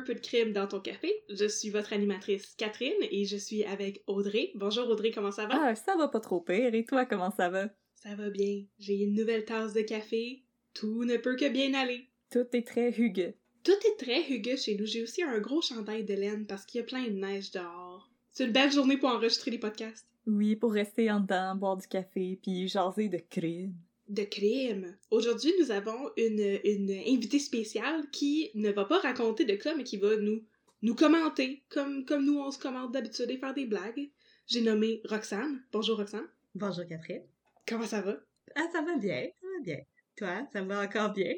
Un peu de crime dans ton café. Je suis votre animatrice Catherine et je suis avec Audrey. Bonjour Audrey, comment ça va? Ah, ça va pas trop pire. Et toi, comment ça va? Ça va bien. J'ai une nouvelle tasse de café. Tout ne peut que bien aller. Tout est très rugueux. Tout est très rugueux chez nous. J'ai aussi un gros chandail de laine parce qu'il y a plein de neige dehors. C'est une belle journée pour enregistrer les podcasts. Oui, pour rester en dedans, boire du café, puis jaser de crime de crime. Aujourd'hui, nous avons une, une invitée spéciale qui ne va pas raconter de cas, mais qui va nous, nous commenter, comme, comme nous on se commente d'habitude et faire des blagues. J'ai nommé Roxane. Bonjour Roxane. Bonjour Catherine. Comment ça va? Ah, ça va bien, ça va bien. Toi, ça va encore bien?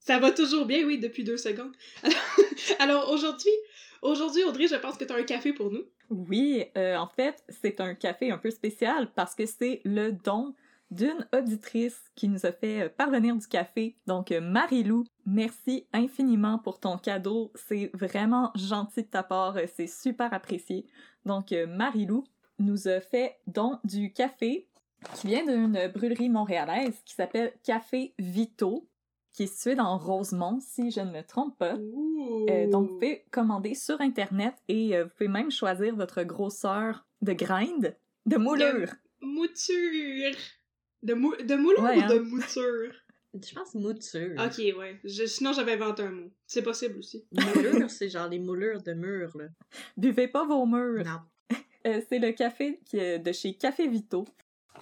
Ça va toujours bien, oui, depuis deux secondes. Alors, aujourd'hui, aujourd'hui, Audrey, je pense que tu as un café pour nous. Oui, euh, en fait, c'est un café un peu spécial parce que c'est le don d'une auditrice qui nous a fait euh, parvenir du café. Donc, euh, Marie-Lou, merci infiniment pour ton cadeau. C'est vraiment gentil de ta part. Euh, c'est super apprécié. Donc, Marie-Lou nous a fait don du café qui vient d'une brûlerie montréalaise qui s'appelle Café Vito, qui est situé dans Rosemont, si je ne me trompe pas. donc, vous pouvez commander sur Internet et vous pouvez même choisir votre grosseur de grind, de moulure. De mouture! De, de moulure ou de hein. mouture? Je pense mouture. Ok, ouais. sinon, j'avais inventé un mot. C'est possible aussi. Moulure, c'est genre les moulures de murs, là. Buvez pas vos murs. Non. Euh, c'est le café de chez Café Vito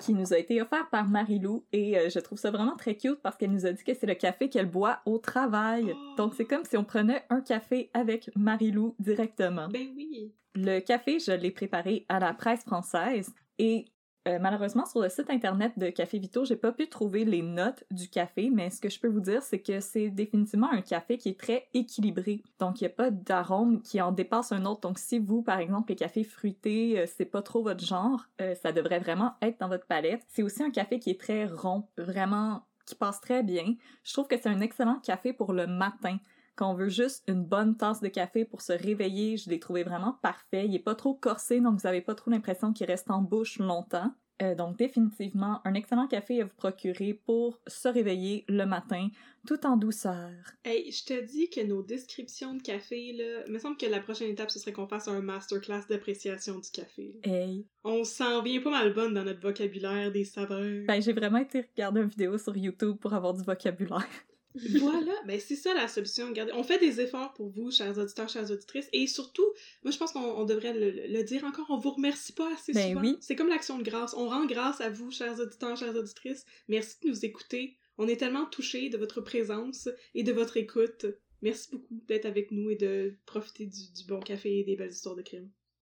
qui nous a été offert par Marilou et euh, je trouve ça vraiment très cute parce qu'elle nous a dit que c'est le café qu'elle boit au travail. Oh. Donc c'est comme si on prenait un café avec Marilou directement. Ben oui. Le café, je l'ai préparé à la presse française et euh, malheureusement, sur le site internet de Café Vito, j'ai pas pu trouver les notes du café, mais ce que je peux vous dire, c'est que c'est définitivement un café qui est très équilibré. Donc, il n'y a pas d'arôme qui en dépasse un autre. Donc, si vous, par exemple, les cafés fruités, euh, c'est pas trop votre genre, euh, ça devrait vraiment être dans votre palette. C'est aussi un café qui est très rond, vraiment qui passe très bien. Je trouve que c'est un excellent café pour le matin. Quand on veut juste une bonne tasse de café pour se réveiller, je l'ai trouvé vraiment parfait. Il est pas trop corsé, donc vous avez pas trop l'impression qu'il reste en bouche longtemps. Euh, donc définitivement un excellent café à vous procurer pour se réveiller le matin tout en douceur. Hey, je te dis que nos descriptions de café là, me semble que la prochaine étape ce serait qu'on fasse un masterclass d'appréciation du café. Hey. On s'en vient pas mal bonne dans notre vocabulaire des saveurs. Ben j'ai vraiment été regarder une vidéo sur YouTube pour avoir du vocabulaire. Voilà, ben c'est ça la solution. Regardez, on fait des efforts pour vous, chers auditeurs, chères auditrices, et surtout, moi je pense qu'on devrait le, dire encore, on vous remercie pas assez ben souvent. Oui. C'est comme l'action de grâce. On rend grâce à vous, chers auditeurs, chères auditrices. Merci de nous écouter. On est tellement touchés de votre présence et de votre écoute. Merci beaucoup d'être avec nous et de profiter du, bon café et des belles histoires de crime.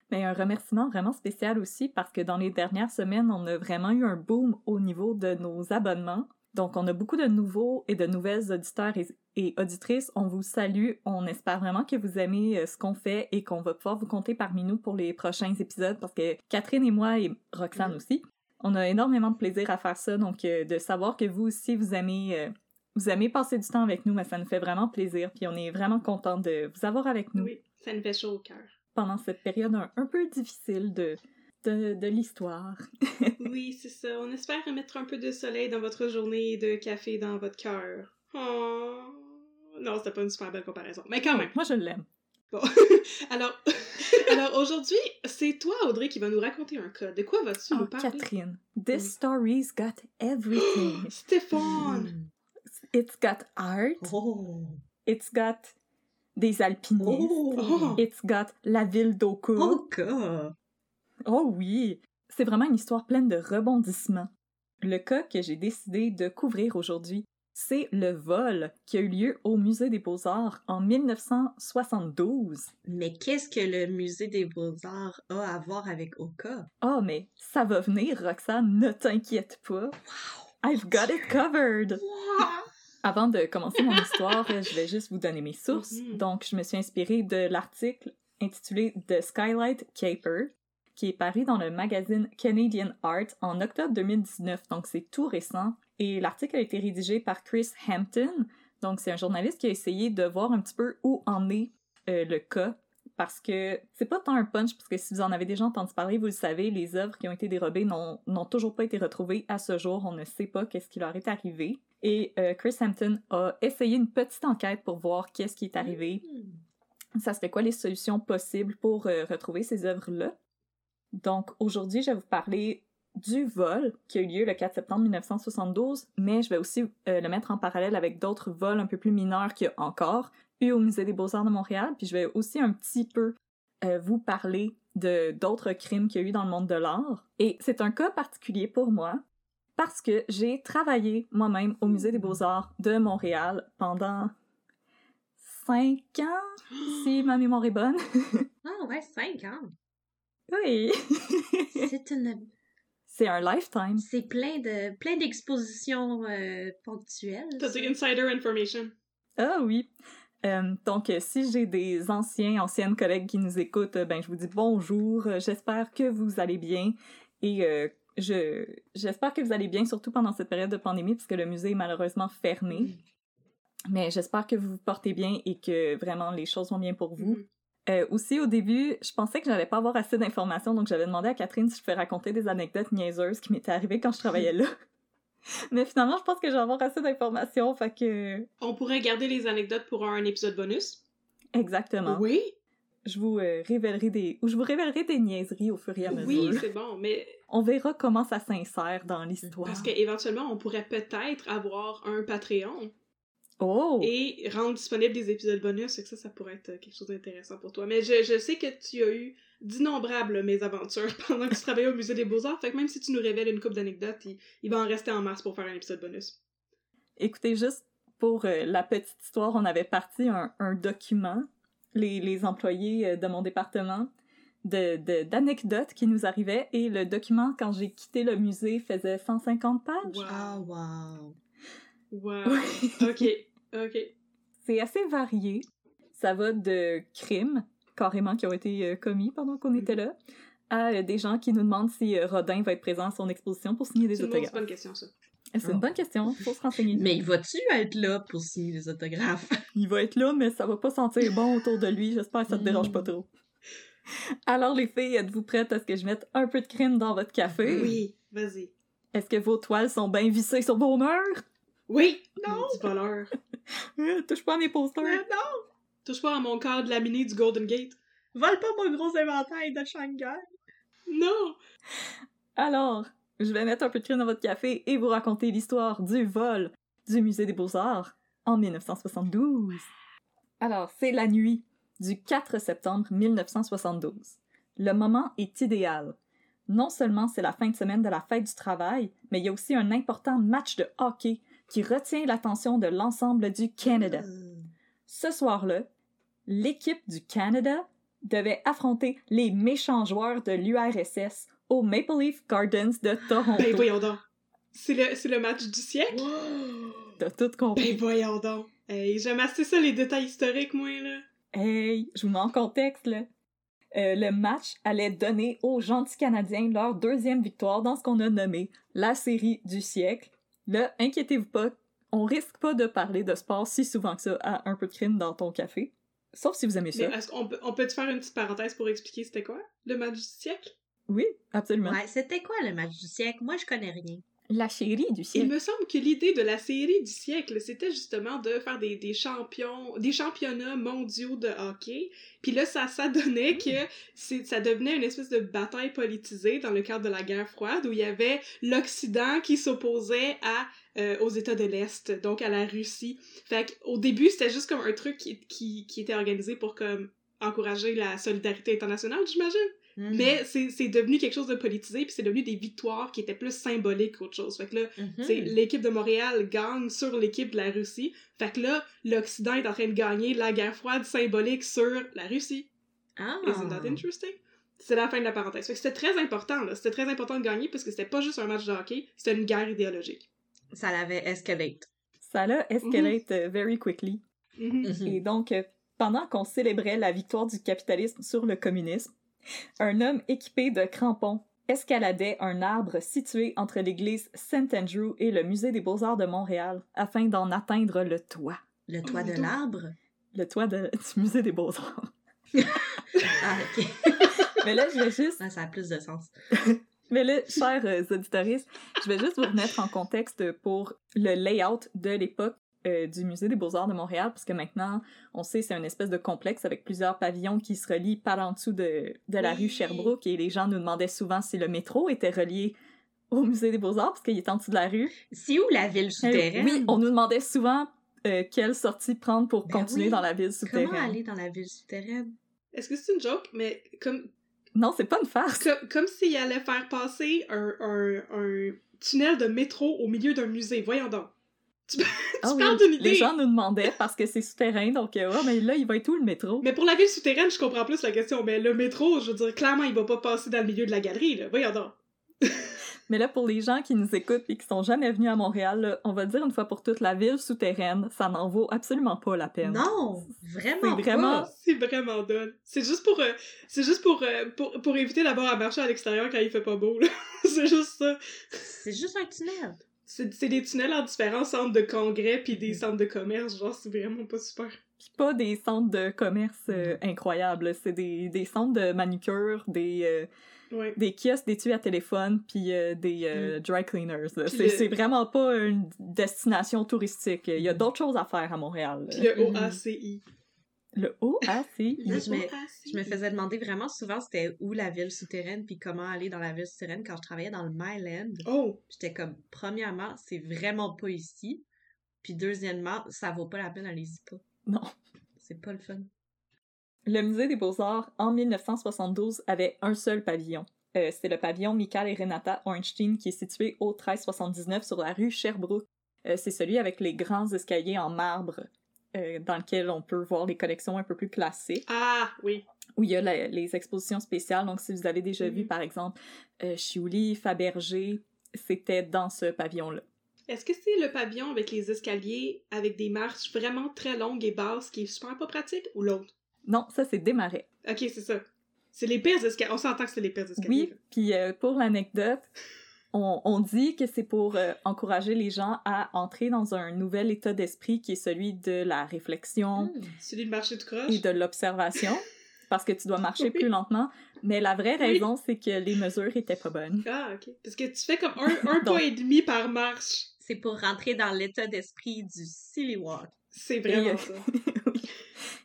Mais ben, un remerciement vraiment spécial aussi parce que dans les dernières semaines, on a vraiment eu un boom au niveau de nos abonnements. Donc, on a beaucoup de nouveaux et de nouvelles auditeurs et, auditrices. On vous salue. On espère vraiment que vous aimez euh, ce qu'on fait et qu'on va pouvoir vous compter parmi nous pour les prochains épisodes parce que Catherine et moi et Roxane aussi, on a énormément de plaisir à faire ça. Donc, euh, de savoir que vous aussi, vous aimez, euh, vous aimez passer du temps avec nous, mais ça nous fait vraiment plaisir. Puis, on est vraiment content de vous avoir avec nous. Oui, ça nous fait chaud au cœur. Pendant cette période un peu difficile de de, l'histoire. oui, c'est ça. On espère mettre un peu de soleil dans votre journée et de café dans votre cœur. Oh. Non, c'était pas une super belle comparaison. Mais quand même. Moi, je l'aime. Bon. alors, alors aujourd'hui, c'est toi, Audrey, qui va nous raconter un cas. De quoi vas-tu nous oh, parler? Catherine, this story's got everything. Stéphane! Hmm. It's got art. Oh. It's got des alpinistes. Oh. It's got la ville d'Oka. Oh, Oh oui, c'est vraiment une histoire pleine de rebondissements. Le cas que j'ai décidé de couvrir aujourd'hui, c'est le vol qui a eu lieu au Musée des Beaux-Arts en 1972. Mais qu'est-ce que le Musée des Beaux-Arts a à voir avec Oka? Oh, mais ça va venir, Roxane, ne t'inquiète pas. Wow! I've got it covered! Wow. Avant de commencer mon histoire, je vais juste vous donner mes sources. Mm-hmm. Donc, je me suis inspirée de l'article intitulé The Skylight Caper qui est paru dans le magazine Canadian Art en octobre 2019, donc c'est tout récent. Et l'article a été rédigé par Chris Hampton, donc c'est un journaliste qui a essayé de voir un petit peu où en est euh, le cas parce que c'est pas tant un punch, parce que si vous en avez déjà entendu parler, vous le savez, les œuvres qui ont été dérobées n'ont toujours pas été retrouvées à ce jour. On ne sait pas qu'est-ce qui leur est arrivé. Et euh, Chris Hampton a essayé une petite enquête pour voir qu'est-ce qui est arrivé. Hmm. ça serait quoi les solutions possibles pour euh, retrouver ces œuvres-là? Donc aujourd'hui, je vais vous parler du vol qui a eu lieu le 4 septembre 1972, mais je vais aussi euh, le mettre en parallèle avec d'autres vols un peu plus mineurs qu'il y a encore eu au Musée des Beaux-Arts de Montréal, puis je vais aussi un petit peu euh, vous parler de d'autres crimes qu'il y a eu dans le monde de l'art. Et c'est un cas particulier pour moi parce que j'ai travaillé moi-même au Musée des Beaux-Arts de Montréal pendant cinq ans, si ma mémoire est bonne. Ah ouais, cinq ans. Oui. C'est une... c'est un lifetime. C'est plein de plein d'expositions euh, ponctuelles. T'as du insider information. Ah oui. Euh, donc, euh, si j'ai des anciens, anciennes collègues qui nous écoutent, ben, je vous dis bonjour. J'espère que vous allez bien. Et euh, je j'espère que vous allez bien, surtout pendant cette période de pandémie, puisque le musée est malheureusement fermé. Mais j'espère que vous vous portez bien et que vraiment les choses vont bien pour vous. Mhm. Euh, aussi, au début, je pensais que j'allais pas avoir assez d'informations, donc j'avais demandé à Catherine si je pouvais raconter des anecdotes niaiseuses qui m'étaient arrivées quand je travaillais là. Mais finalement, je pense que je vais avoir assez d'informations, fait que... On pourrait garder les anecdotes pour un épisode bonus? Exactement. Oui, Je vous euh, révélerai des... ou je vous révélerai des niaiseries au fur et à mesure. oui, c'est bon, mais On verra comment ça s'insère dans l'histoire. parce qu'éventuellement, on pourrait peut-être avoir un Patreon Oh! et rendre disponible des épisodes bonus, que ça, ça pourrait être quelque chose d'intéressant pour toi. Mais je, je sais que tu as eu d'innombrables mésaventures pendant que tu travaillais au Musée des Beaux-Arts, fait que même si tu nous révèles une coupe d'anecdotes, il, il va en rester en masse pour faire un épisode bonus. Écoutez, juste pour euh, la petite histoire, on avait parti un, un document, les, les employés euh, de mon département, de, de- d'anecdotes qui nous arrivaient, et le document, quand j'ai quitté le musée, faisait 150 pages. Wow. Ah wow. Wow. ok, ok. C'est assez varié. Ça va de crimes, carrément, qui ont été euh, commis pendant qu'on était là, à euh, des gens qui nous demandent si euh, Rodin va être présent à son exposition pour signer des C'est une autographes. bonne question, ça. C'est une bonne question, faut se renseigner. Mais vas-tu être là pour signer les autographes? Il va être là, mais ça va pas sentir bon autour de lui. J'espère que ça te dérange pas trop. Alors, les filles, êtes-vous prêtes à ce que je mette un peu de crime dans votre café? Oui, vas-y. Est-ce que vos toiles sont bien vissées sur vos murs? Oui! Non! Petit voleur. Euh, touche pas à mes posters. non! Touche pas à mon cadre laminé du Golden Gate. Vole pas mon gros inventaire de Shanghai! Non! Alors, je vais mettre un peu de crime dans votre café et vous raconter l'histoire du vol du Musée des Beaux-Arts en 1972. Alors, c'est la nuit du 4 septembre 1972. Le moment est idéal. Non seulement c'est la fin de semaine de la fête du travail, mais il y a aussi un important match de hockey qui retient l'attention de l'ensemble du Canada. Ce soir-là, l'équipe du Canada devait affronter les méchants joueurs de l'URSS au Maple Leaf Gardens de Toronto. Ben voyons donc. C'est le, c'est le match du siècle? T'as tout compris. Ben voyons donc. Hey, j'aime assez ça, les détails historiques, moi, là. Hey, je vous mets en contexte, là. Euh, le match allait donner aux gentils Canadiens leur deuxième victoire dans ce qu'on a nommé la série du siècle. Là, inquiétez-vous pas, on risque pas de parler de sport si souvent que ça à un peu de crime dans ton café. Sauf si vous aimez ça. Mais est-ce qu'on peut, on peut te faire une petite parenthèse pour expliquer c'était quoi, le match du siècle? Oui, absolument. Ouais, c'était quoi le match du siècle? Moi, je connais rien. La série du Il siècle. me semble que l'idée de la série du siècle, c'était justement de faire des, des champions, des championnats mondiaux de hockey. Puis là, ça, ça donnait que ça devenait une espèce de bataille politisée dans le cadre de la guerre froide où il y avait l'Occident qui s'opposait à euh, aux États de l'Est, donc à la Russie. Fait qu'au début, c'était juste comme un truc qui, qui, qui était organisé pour comme encourager la solidarité internationale, j'imagine. Mhm. Mais c'est c'est devenu quelque chose de politisé, puis c'est devenu des victoires qui étaient plus symboliques qu'autre chose. Fait que là, c'est l'équipe de Montréal gagne sur l'équipe de la Russie. Fait que là, l'Occident est en train de gagner la guerre froide symbolique sur la Russie. Ah! Isn't that interesting? C'est la fin de la parenthèse. Fait que c'était très important, là. C'était très important de gagner parce que c'était pas juste un match de hockey, c'était une guerre idéologique. Ça l'avait escalate. Ça l'a escalate euh, very quickly. Mhm. Mhm. Et donc, euh, pendant qu'on célébrait la victoire du capitalisme sur le communisme, un homme équipé de crampons escaladait un arbre situé entre l'église St. Andrew et le musée des beaux-arts de Montréal afin d'en atteindre le toit. Le toit Oh, de donc. l'arbre? Le toit de- du musée des beaux-arts. Ah, ok. Mais là, je vais juste Ah, ça a plus de sens. Mais là, chers euh, auditoristes, je vais juste vous remettre en contexte pour le layout de l'époque. Euh, du Musée des Beaux-Arts de Montréal, parce que maintenant, on sait, c'est une espèce de complexe avec plusieurs pavillons qui se relient par en dessous de, de la Oui. rue Sherbrooke, et les gens nous demandaient souvent si le métro était relié au Musée des Beaux-Arts, parce qu'il est en dessous de la rue. C'est où la ville Euh, souterraine? oui, on nous demandait souvent euh, quelle sortie prendre pour Ben continuer oui. dans la ville souterraine. Comment aller dans la ville souterraine? Est-ce que c'est une joke? Mais comme, Non, c'est pas une farce. comme, comme s'il allait faire passer un, un, un tunnel de métro au milieu d'un musée. Voyons donc. Tu, tu Ah oui, parles d'une idée. Les gens nous demandaient parce que c'est souterrain, donc euh, ouais, mais là, il va être où le métro? Mais pour la ville souterraine, je comprends plus la question. Mais le métro, je veux dire, clairement, il va pas passer dans le milieu de la galerie, là. Voyons donc. Mais là, pour les gens qui nous écoutent et qui sont jamais venus à Montréal, là, on va dire une fois pour toutes, la ville souterraine, ça n'en vaut absolument pas la peine. Non! Vraiment C'est vraiment- pas! C'est vraiment dole. C'est juste pour, euh, c'est juste pour, euh, pour, pour éviter d'avoir à marcher à l'extérieur quand il fait pas beau, là. c'est juste ça. C'est juste un tunnel. C'est des tunnels en différents centres de congrès puis des centres de commerce. Genre, c'est vraiment pas super. Puis pas des centres de commerce euh, incroyables, c'est des, des centres de manucure, des, euh, Ouais. des kiosques d'étui à téléphone, puis euh, des euh, dry cleaners. C'est le- vraiment pas une destination touristique. Il y a d'autres choses à faire à Montréal. Puis le Mhm. OACI. Le OACI. Là, Le je me-. Je me faisais demander vraiment souvent c'était où la ville souterraine puis comment aller dans la ville souterraine quand je travaillais dans le Myland. Oh! J'étais comme, premièrement, c'est vraiment pas ici. Puis deuxièmement, ça vaut pas la peine, allez-y pas. Non. C'est pas le fun. Le Musée des Beaux-Arts, en 1972, avait un seul pavillon. Euh, C'était le pavillon Michael et Renata Ornstein qui est situé au 1379 sur la rue Sherbrooke. Euh, C'est celui avec les grands escaliers en marbre euh, dans lequel on peut voir les collections un peu plus classiques, Ah, oui. où il y a la- les expositions spéciales. Donc, si vous avez déjà vu, Mhm. par exemple, euh, Chiouli, Fabergé, c'était dans ce pavillon-là. Est-ce que c'est le pavillon avec les escaliers avec des marches vraiment très longues et basses qui est super pas pratique ou l'autre? Non, ça, c'est Desmarais. Ok, c'est ça. C'est les pires escaliers. On s'entend que c'est les pires escaliers. Oui, puis euh, pour l'anecdote, on, on dit que c'est pour euh, encourager les gens à entrer dans un nouvel état d'esprit qui est celui de la réflexion Hmm. Celui de marcher de croche. et de l'observation, parce que tu dois marcher Oui. plus lentement. Mais la vraie Oui. raison, c'est que les mesures étaient pas bonnes. Ah, ok. Parce que tu fais comme un, un Donc- pas et demi par marche. C'est pour rentrer dans l'état d'esprit du silly walk. C'est vraiment Et, euh, ça. Oui.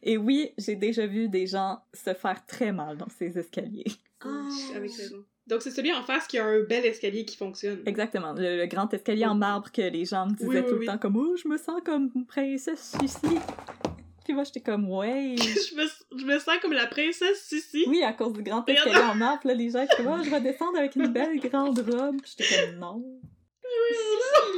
Et oui, j'ai déjà vu des gens se faire très mal dans ces escaliers. Oh. Avec raison. Donc c'est celui en face qui a un bel escalier qui fonctionne. Exactement, le, le grand escalier en marbre que les gens me disaient Oui, oui, tout oui. le temps comme « Oh, je me sens comme une princesse ici! » Puis moi, j'étais comme « Ouais! » je, me, je me sens comme la princesse Sissi. Oui, à cause du grand escalier en marbre, là, les gens étaient comme, Ah, je vais descendre avec une belle grande robe. Puis J'étais comme, non.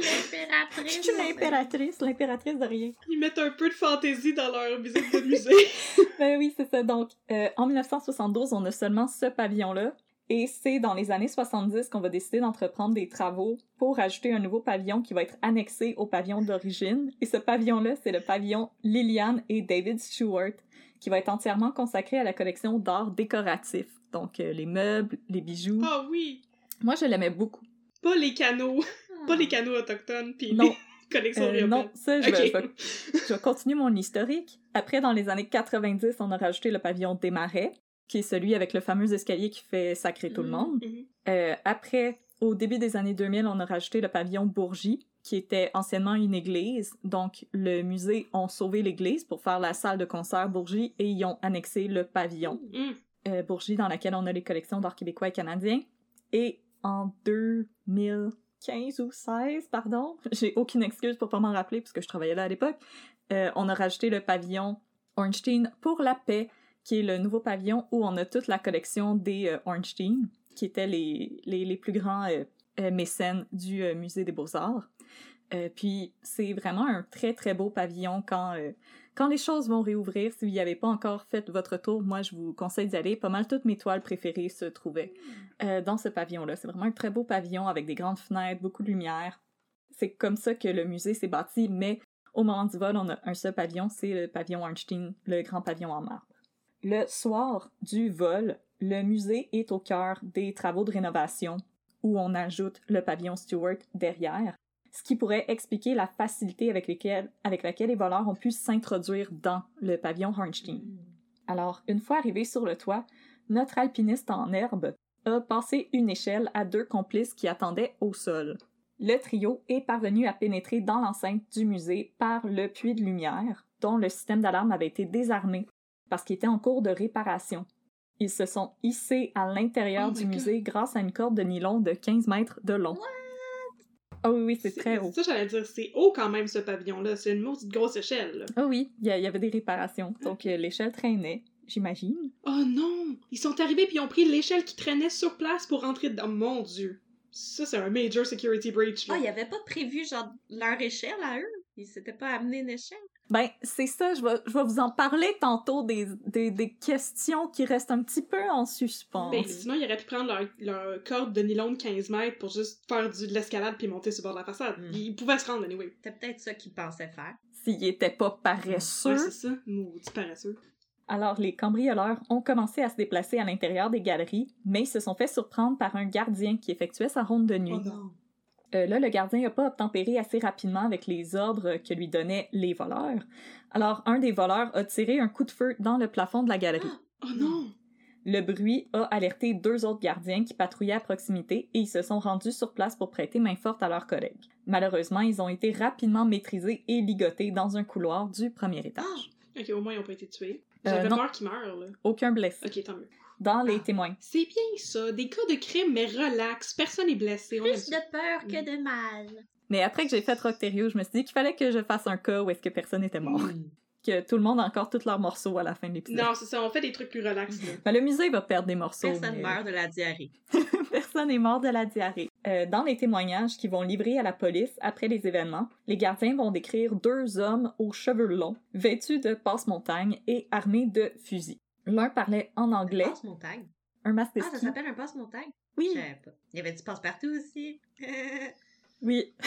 Je L'impératrice. suis l'impératrice, l'impératrice de rien. Ils mettent un peu de fantaisie dans leur visite de musée. Ben oui, c'est ça. Donc, euh, en 1972, on a seulement ce pavillon-là. Et c'est dans les années 70 qu'on va décider d'entreprendre des travaux pour ajouter un nouveau pavillon qui va être annexé au pavillon d'origine. Et ce pavillon-là, c'est le pavillon Lillian et David Stewart, qui va être entièrement consacré à la collection d'art décoratif. Donc, euh, les meubles, les bijoux. Ah oui! Moi, je l'aimais beaucoup. Pas les canaux. Ah. Pas les canaux autochtones pis Non, les collections Euh, non, ça, je, vais, Ok. je, vais, je vais continuer mon historique. Après, dans les années 90, on a rajouté le pavillon des Marais, qui est celui avec le fameux escalier qui fait sacrer tout le Mhm. monde. Mhm. Euh, après, au début des années 2000, on a rajouté le pavillon Bourgie, qui était anciennement une église. Donc, le musée ont sauvé l'église pour faire la salle de concert Bourgie et y ont annexé le pavillon Mhm. euh, Bourgie, dans laquelle on a les collections d'art québécois et canadiens. Et en 2015 ou 16, pardon, j'ai aucune excuse pour pas m'en rappeler puisque je travaillais là à l'époque, euh, on a rajouté le pavillon Ornstein pour la paix, qui est le nouveau pavillon où on a toute la collection des euh, Ornstein, qui étaient les, les, plus grands euh, euh, mécènes du euh, Musée des Beaux-Arts. Puis c'est vraiment un très très beau pavillon quand quand les choses vont réouvrir, si vous n'y avez pas encore fait votre tour, moi je vous conseille d'y aller. Pas mal toutes mes toiles préférées se trouvaient dans ce pavillon-là. C'est vraiment un très beau pavillon avec des grandes fenêtres, beaucoup de lumière. C'est comme ça que le musée s'est bâti, mais au moment du vol, on a un seul pavillon, c'est le pavillon Einstein, le grand pavillon en marbre. Le soir du vol, le musée est au cœur des travaux de rénovation où on ajoute le pavillon Stewart derrière ce qui pourrait expliquer la facilité avec, laquelle les voleurs ont pu s'introduire dans le pavillon Hornstein. Alors, une fois arrivé sur le toit, notre alpiniste en herbe a passé une échelle à deux complices qui attendaient au sol. le trio est parvenu à pénétrer dans l'enceinte du musée par le puits de lumière, dont le système d'alarme avait été désarmé parce qu'il était en cours de réparation. Ils se sont hissés à l'intérieur Oh du musée grâce à une corde de nylon de 15 mètres de long. Ah oui, oui, c'est très haut. Ça, j'allais dire, c'est haut quand même, ce pavillon-là. C'est une maudite grosse échelle. Ah oui, il y, avait des réparations. Donc euh, l'échelle traînait, j'imagine. Oh non! Ils sont arrivés puis ils ont pris l'échelle qui traînait sur place pour rentrer dedans. Mon dieu! Ça, c'est un major security breach, là. Ah, il avait pas prévu, genre, leur échelle à eux? Ils s'étaient pas amené une échelle? Ben, c'est ça, je vais, je vais vous en parler tantôt des, des, des questions qui restent un petit peu en suspens. Ben, sinon, ils auraient pu prendre leur, leur corde de nylon de 15 mètres pour juste faire du, de l'escalade puis monter sur le bord de la façade. Mm. Ils pouvaient se rendre, anyway. C'était peut-être ça qu'ils pensaient faire. S'ils étaient pas paresseux. Ouais, c'est ça. Maudit paresseux. Alors, les cambrioleurs ont commencé à se déplacer à l'intérieur des galeries, mais ils se sont fait surprendre par un gardien qui effectuait sa ronde de nuit. Oh non. Euh, là, le gardien n'a pas obtempéré assez rapidement avec les ordres que lui donnaient les voleurs. Alors, un des voleurs a tiré un coup de feu dans le plafond de la galerie. Oh non! Le bruit a alerté deux autres gardiens qui patrouillaient à proximité et ils se sont rendus sur place pour prêter main forte à leurs collègues. Malheureusement, ils ont été rapidement maîtrisés et ligotés dans un couloir du premier étage. Ok, au moins, ils ont pas été tués. Euh, J'avais peur qu'ils meurent, là. Aucun blessé. Ok, tant mieux. Dans les Ah. témoins. C'est bien ça. Des cas de crime, mais relax. Personne n'est blessé. On Plus de peur que de mal. Mais après que j'ai fait Rocterio, je me suis dit qu'il fallait que je fasse un cas où est-ce que personne n'était mort. Mm. Que tout le monde a encore tous leurs morceaux à la fin de l'épisode. Non, c'est ça. On fait des trucs plus relax. Ben, le musée va perdre des morceaux. Personne mais- meurt de la diarrhée. Personne n'est mort de la diarrhée. Euh, dans les témoignages qu'ils vont livrer à la police après les événements, les gardiens vont décrire deux hommes aux cheveux longs, vêtus de passe-montagne et armés de fusils. L'un parlait en anglais, Passe-montagne. un masque de Ah, ça s'appelle un passe-montagne? Oui, Je savais pas. Il y avait du passe-partout aussi. oui.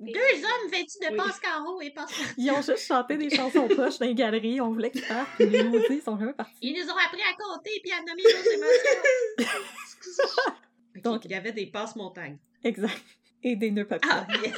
Deux hommes vêtus de Oui. passe-carreau et passe-partout. Ils ont juste chanté des chansons poches dans les galeries, on voulait qu'ils partent, puis les maudits sont jamais partis. Ils nous ont appris à compter puis à nommer nos émotions. Donc- il y avait des passe-montagnes. Exact. Et des nœuds papillons. Ah, yes!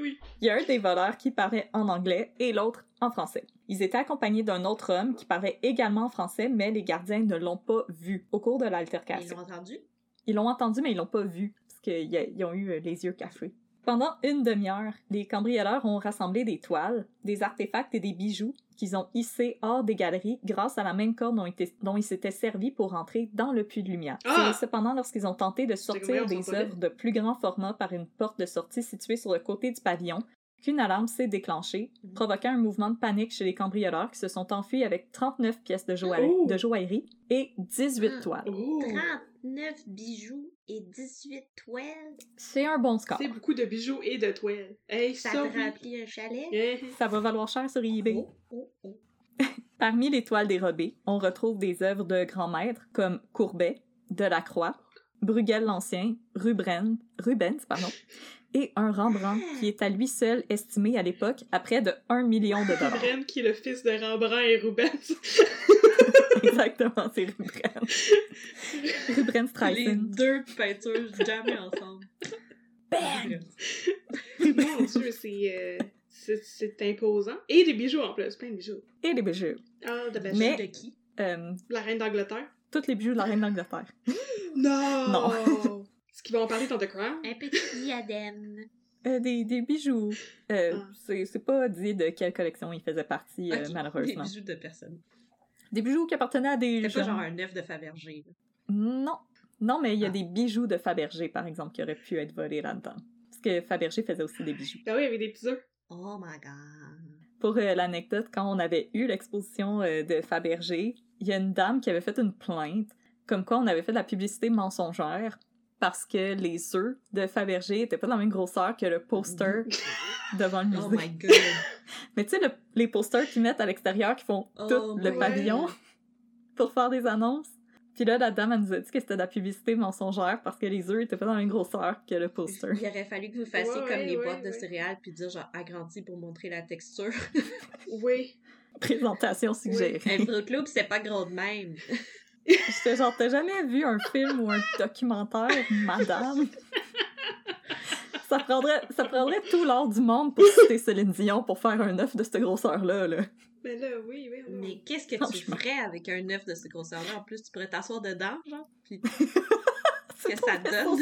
Oui. Il y a un des voleurs qui parlait en anglais et l'autre en français. Ils étaient accompagnés d'un autre homme qui parlait également en français, mais les gardiens ne l'ont pas vu au cours de Ils l'altercation. l'ont entendu? Ils l'ont entendu, mais ils l'ont pas vu, parce qu'ils ils ont eu euh, les yeux cachés. Pendant une demi-heure, les cambrioleurs ont rassemblé des toiles, des artefacts et des bijoux qu'ils ont hissés hors des galeries grâce à la même corde dont, était- dont ils s'étaient servis pour entrer dans le puits de lumière. Ah! C'est cependant lorsqu'ils ont tenté de sortir des œuvres de plus grand format par une porte de sortie située sur le côté du pavillon qu'une alarme s'est déclenchée, Mhm. provoquant un mouvement de panique chez les cambrioleurs qui se sont enfuis avec 39 pièces de, joaillerie, Oh! de joaillerie et 18 Ah. toiles. Oh! 39 bijoux et 18 toiles. C'est un bon score. C'est beaucoup de bijoux et de toiles. Hey, Ça te remplit un chalet? Ça va valoir cher sur eBay. Oh, oh, oh. Parmi les toiles dérobées, on retrouve des œuvres de grands maîtres comme Courbet, Delacroix, Bruegel l'Ancien, Rubens, Rubens pardon, et un Rembrandt qui est à lui seul estimé à l'époque à près de 1 million de dollars. Rembrandt, qui est le fils de Rembrandt et Rubens. Exactement, c'est. Rubens Les Streisand. deux peintures jamais ensemble. Bam! Mon dieu, c'est, euh, c'est, c'est imposant. Et des bijoux en plus, plein de bijoux. Et les bijoux. Ah, de belles Mais- De qui? Euh, La reine d'Angleterre. tous les bijoux de la reine d'Angleterre. Non! Non. Est-ce qu'ils vont en parler dans The Crown? Un petit diadème. Euh, des, des bijoux. Euh, Ah. c'est, c'est pas dit de quelle collection il faisait partie, euh, malheureusement. Des bijoux de personne. Des bijoux qui appartenaient à des C'est pas genre un œuf de Fabergé. là. Non. Non, mais il y a Ah. des bijoux de Fabergé, par exemple, qui auraient pu être volés là-dedans. Parce que Fabergé faisait aussi des bijoux. Ah oui, avec des petits œufs. Oh my god. Pour euh, l'anecdote, quand on avait eu l'exposition euh, de Fabergé, il y a une dame qui avait fait une plainte, comme quoi on avait fait de la publicité mensongère parce que les œufs de Fabergé étaient pas de la même grosseur que le poster devant le musée. Oh my god. Mais tu sais, le- les posters qu'ils mettent à l'extérieur qui font Oh tout le pavillon pour faire des annonces. Puis là, la dame, elle nous a dit que c'était de la publicité mensongère parce que les œufs étaient pas dans la même grosseur que le poster. Il aurait fallu que vous fassiez Ouais, comme ouais, les ouais, boîtes de céréales puis dire genre agrandi pour montrer la texture. Oui. Présentation suggérée. Un Fruit Loop, c'est pas gros de même. J'étais genre, t'as jamais vu un film ou un documentaire, madame? Ça, prendrait, ça prendrait tout l'or du monde pour citer Céline Dion pour faire un œuf de cette grosseur-là. Là. Ben là, oui, oui. Mais qu'est-ce que tu ferais avec un œuf de ce grosseur-là? En plus, tu pourrais t'asseoir dedans, genre, puis C'est que ça donne?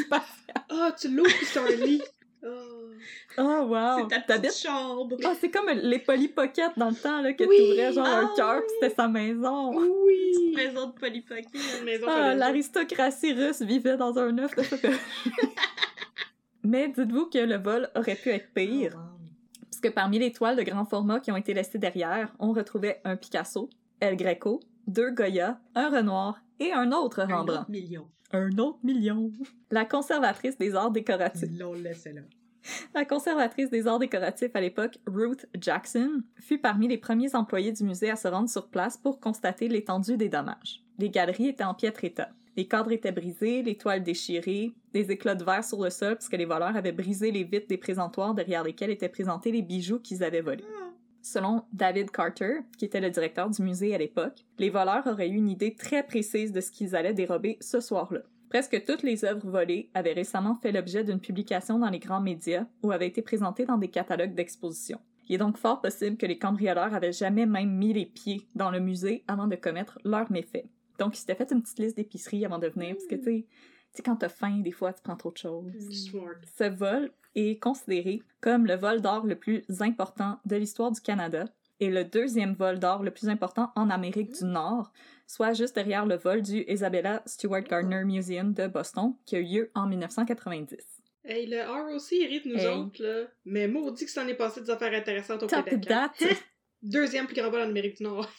Ah, tu l'ouvres puis c'est un lit. Oh. Oh, wow! c'est ta petite chambre. Ah, c'est comme les Polly Pocket dans le temps, là, que Oui! t'ouvrais genre un cœur, oui! pis c'était sa maison. Oui! Maison de polypocket. Une maison Ah, l'aristocratie russe vivait dans un œuf de chocolat. Mais dites-vous que le vol aurait pu être pire, Oh, puisque parmi les toiles de grand format qui ont été laissées derrière, on retrouvait un Picasso, El Greco, deux Goya, un Renoir et un autre Un Rembrandt. autre million. Un autre million. La conservatrice des arts décoratifs. L'ont laissé là. La conservatrice des arts décoratifs à l'époque, Ruth Jackson, fut parmi les premiers employés du musée à se rendre sur place pour constater l'étendue des dommages. Les galeries étaient en piètre état. Les cadres étaient brisés, les toiles déchirées, des éclats de verre sur le sol puisque les voleurs avaient brisé les vitres des présentoirs derrière lesquels étaient présentés les bijoux qu'ils avaient volés. Selon David Carter, qui était le directeur du musée à l'époque, les voleurs auraient eu une idée très précise de ce qu'ils allaient dérober ce soir-là. Presque toutes les œuvres volées avaient récemment fait l'objet d'une publication dans les grands médias ou avaient été présentées dans des catalogues d'exposition. Il est donc fort possible que les cambrioleurs avaient jamais même mis les pieds dans le musée avant de commettre leurs méfaits. Donc, ils s'étaient fait une petite liste d'épicerie avant de venir, parce que, tu sais, quand t'as faim, des fois, tu prends trop de choses. Smart. Ce vol est considéré comme le vol d'or le plus important de l'histoire du Canada et le deuxième vol d'or le plus important en Amérique du Nord, soit juste derrière le vol du Isabella Stewart Gardner Museum de Boston qui a eu lieu en 1990. Hey, le ROC hérite nous Hey. autres, là. Mais maudit que ça en est passé des affaires intéressantes au Top Québec. date! Deuxième plus grand vol en Amérique du Nord.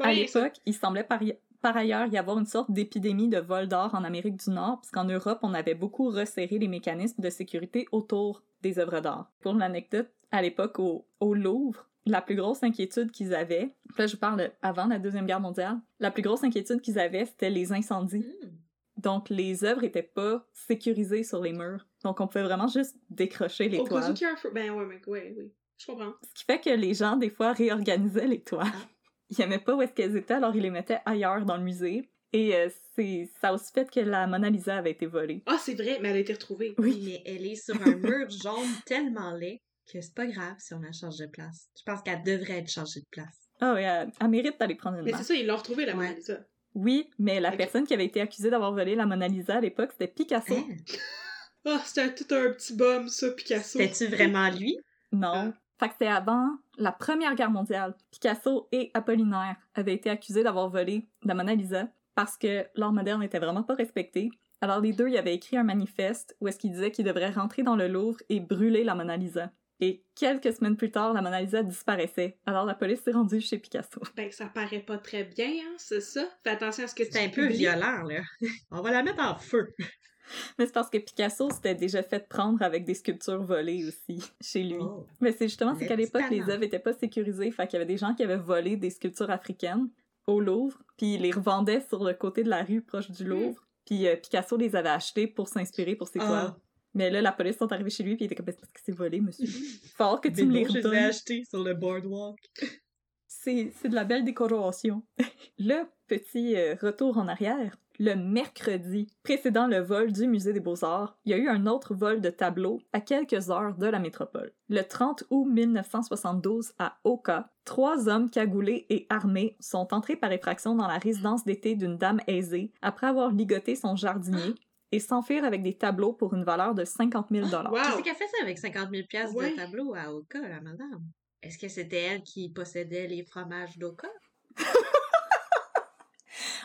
À l'époque, il semblait par, par ailleurs y avoir une sorte d'épidémie de vol d'or en Amérique du Nord, puisqu'en Europe, on avait beaucoup resserré les mécanismes de sécurité autour des œuvres d'art. Pour l'anecdote, à l'époque, au, au Louvre, la plus grosse inquiétude qu'ils avaient, là je vous parle avant la Deuxième Guerre mondiale, la plus grosse inquiétude qu'ils avaient, c'était les incendies. Hmm. Donc les œuvres étaient pas sécurisées sur les murs. Donc on pouvait vraiment juste décrocher les toiles. Ben ouais, oui. Je comprends. Ce qui fait que les gens, des fois, réorganisaient les toiles. Ah. Ils aimaient pas où est-ce qu'elles étaient, alors ils les mettaient ailleurs dans le musée. Et euh, c'est ça a aussi fait que la Mona Lisa avait été volée. Ah, c'est vrai, mais elle a été retrouvée. Oui. Mais elle est sur un mur jaune tellement laid que c'est pas grave si on la change de place. Je pense qu'elle devrait être changée de place. Ah oui, elle, elle mérite d'aller prendre une Mais c'est ça, ils l'ont retrouvée, la Mona Ouais. Lisa. Oui, mais la personne qui avait été accusée d'avoir volé la Mona Lisa à l'époque, c'était Picasso. Ah, c'était tout un petit bum, ça, Picasso. C'était-tu vraiment lui? Non. Fait que c'était avant la Première Guerre mondiale. Picasso et Apollinaire avaient été accusés d'avoir volé la Mona Lisa parce que l'art moderne n'était vraiment pas respecté. Alors les deux, ils avaient écrit un manifeste où est-ce qu'ils disaient qu'ils devraient rentrer dans le Louvre et brûler la Mona Lisa. Et quelques semaines plus tard, la Mona Lisa disparaissait. Alors la police s'est rendue chez Picasso. Ben, ça paraît pas très bien, hein, c'est ça? Fais attention à ce que tu C'est un peu violent, là. On va la mettre en feu. Mais c'est parce que Picasso s'était déjà fait prendre avec des sculptures volées aussi chez lui. Oh. Mais c'est justement, c'est qu'à l'époque, les œuvres étaient pas sécurisées. Fait qu'il y avait des gens qui avaient volé des sculptures africaines au Louvre, puis ils les revendaient sur le côté de la rue proche du Louvre. Puis euh, Picasso les avait achetées pour s'inspirer pour ses Ah. toiles. Mais là, la police sont arrivés chez lui, puis il était comme, parce que c'est volé, monsieur. Fort que tu me les je les ai redonnes. achetés sur le boardwalk. C'est c'est de la belle décoration. le petit euh, retour en arrière, le mercredi précédant le vol du Musée des Beaux-Arts, il y a eu un autre vol de tableaux à quelques heures de la métropole. Le 30 août 1972, à Oka, trois hommes cagoulés et armés sont entrés par effraction dans la résidence d'été d'une dame aisée après avoir ligoté son jardinier et s'enfuir avec des tableaux pour une valeur de 50 000 Wow. Qu'est-ce qu'elle fait ça avec 50 000 piastres Ouais. de tableau à Oka, la madame? Est-ce que c'était elle qui possédait les fromages d'Oka?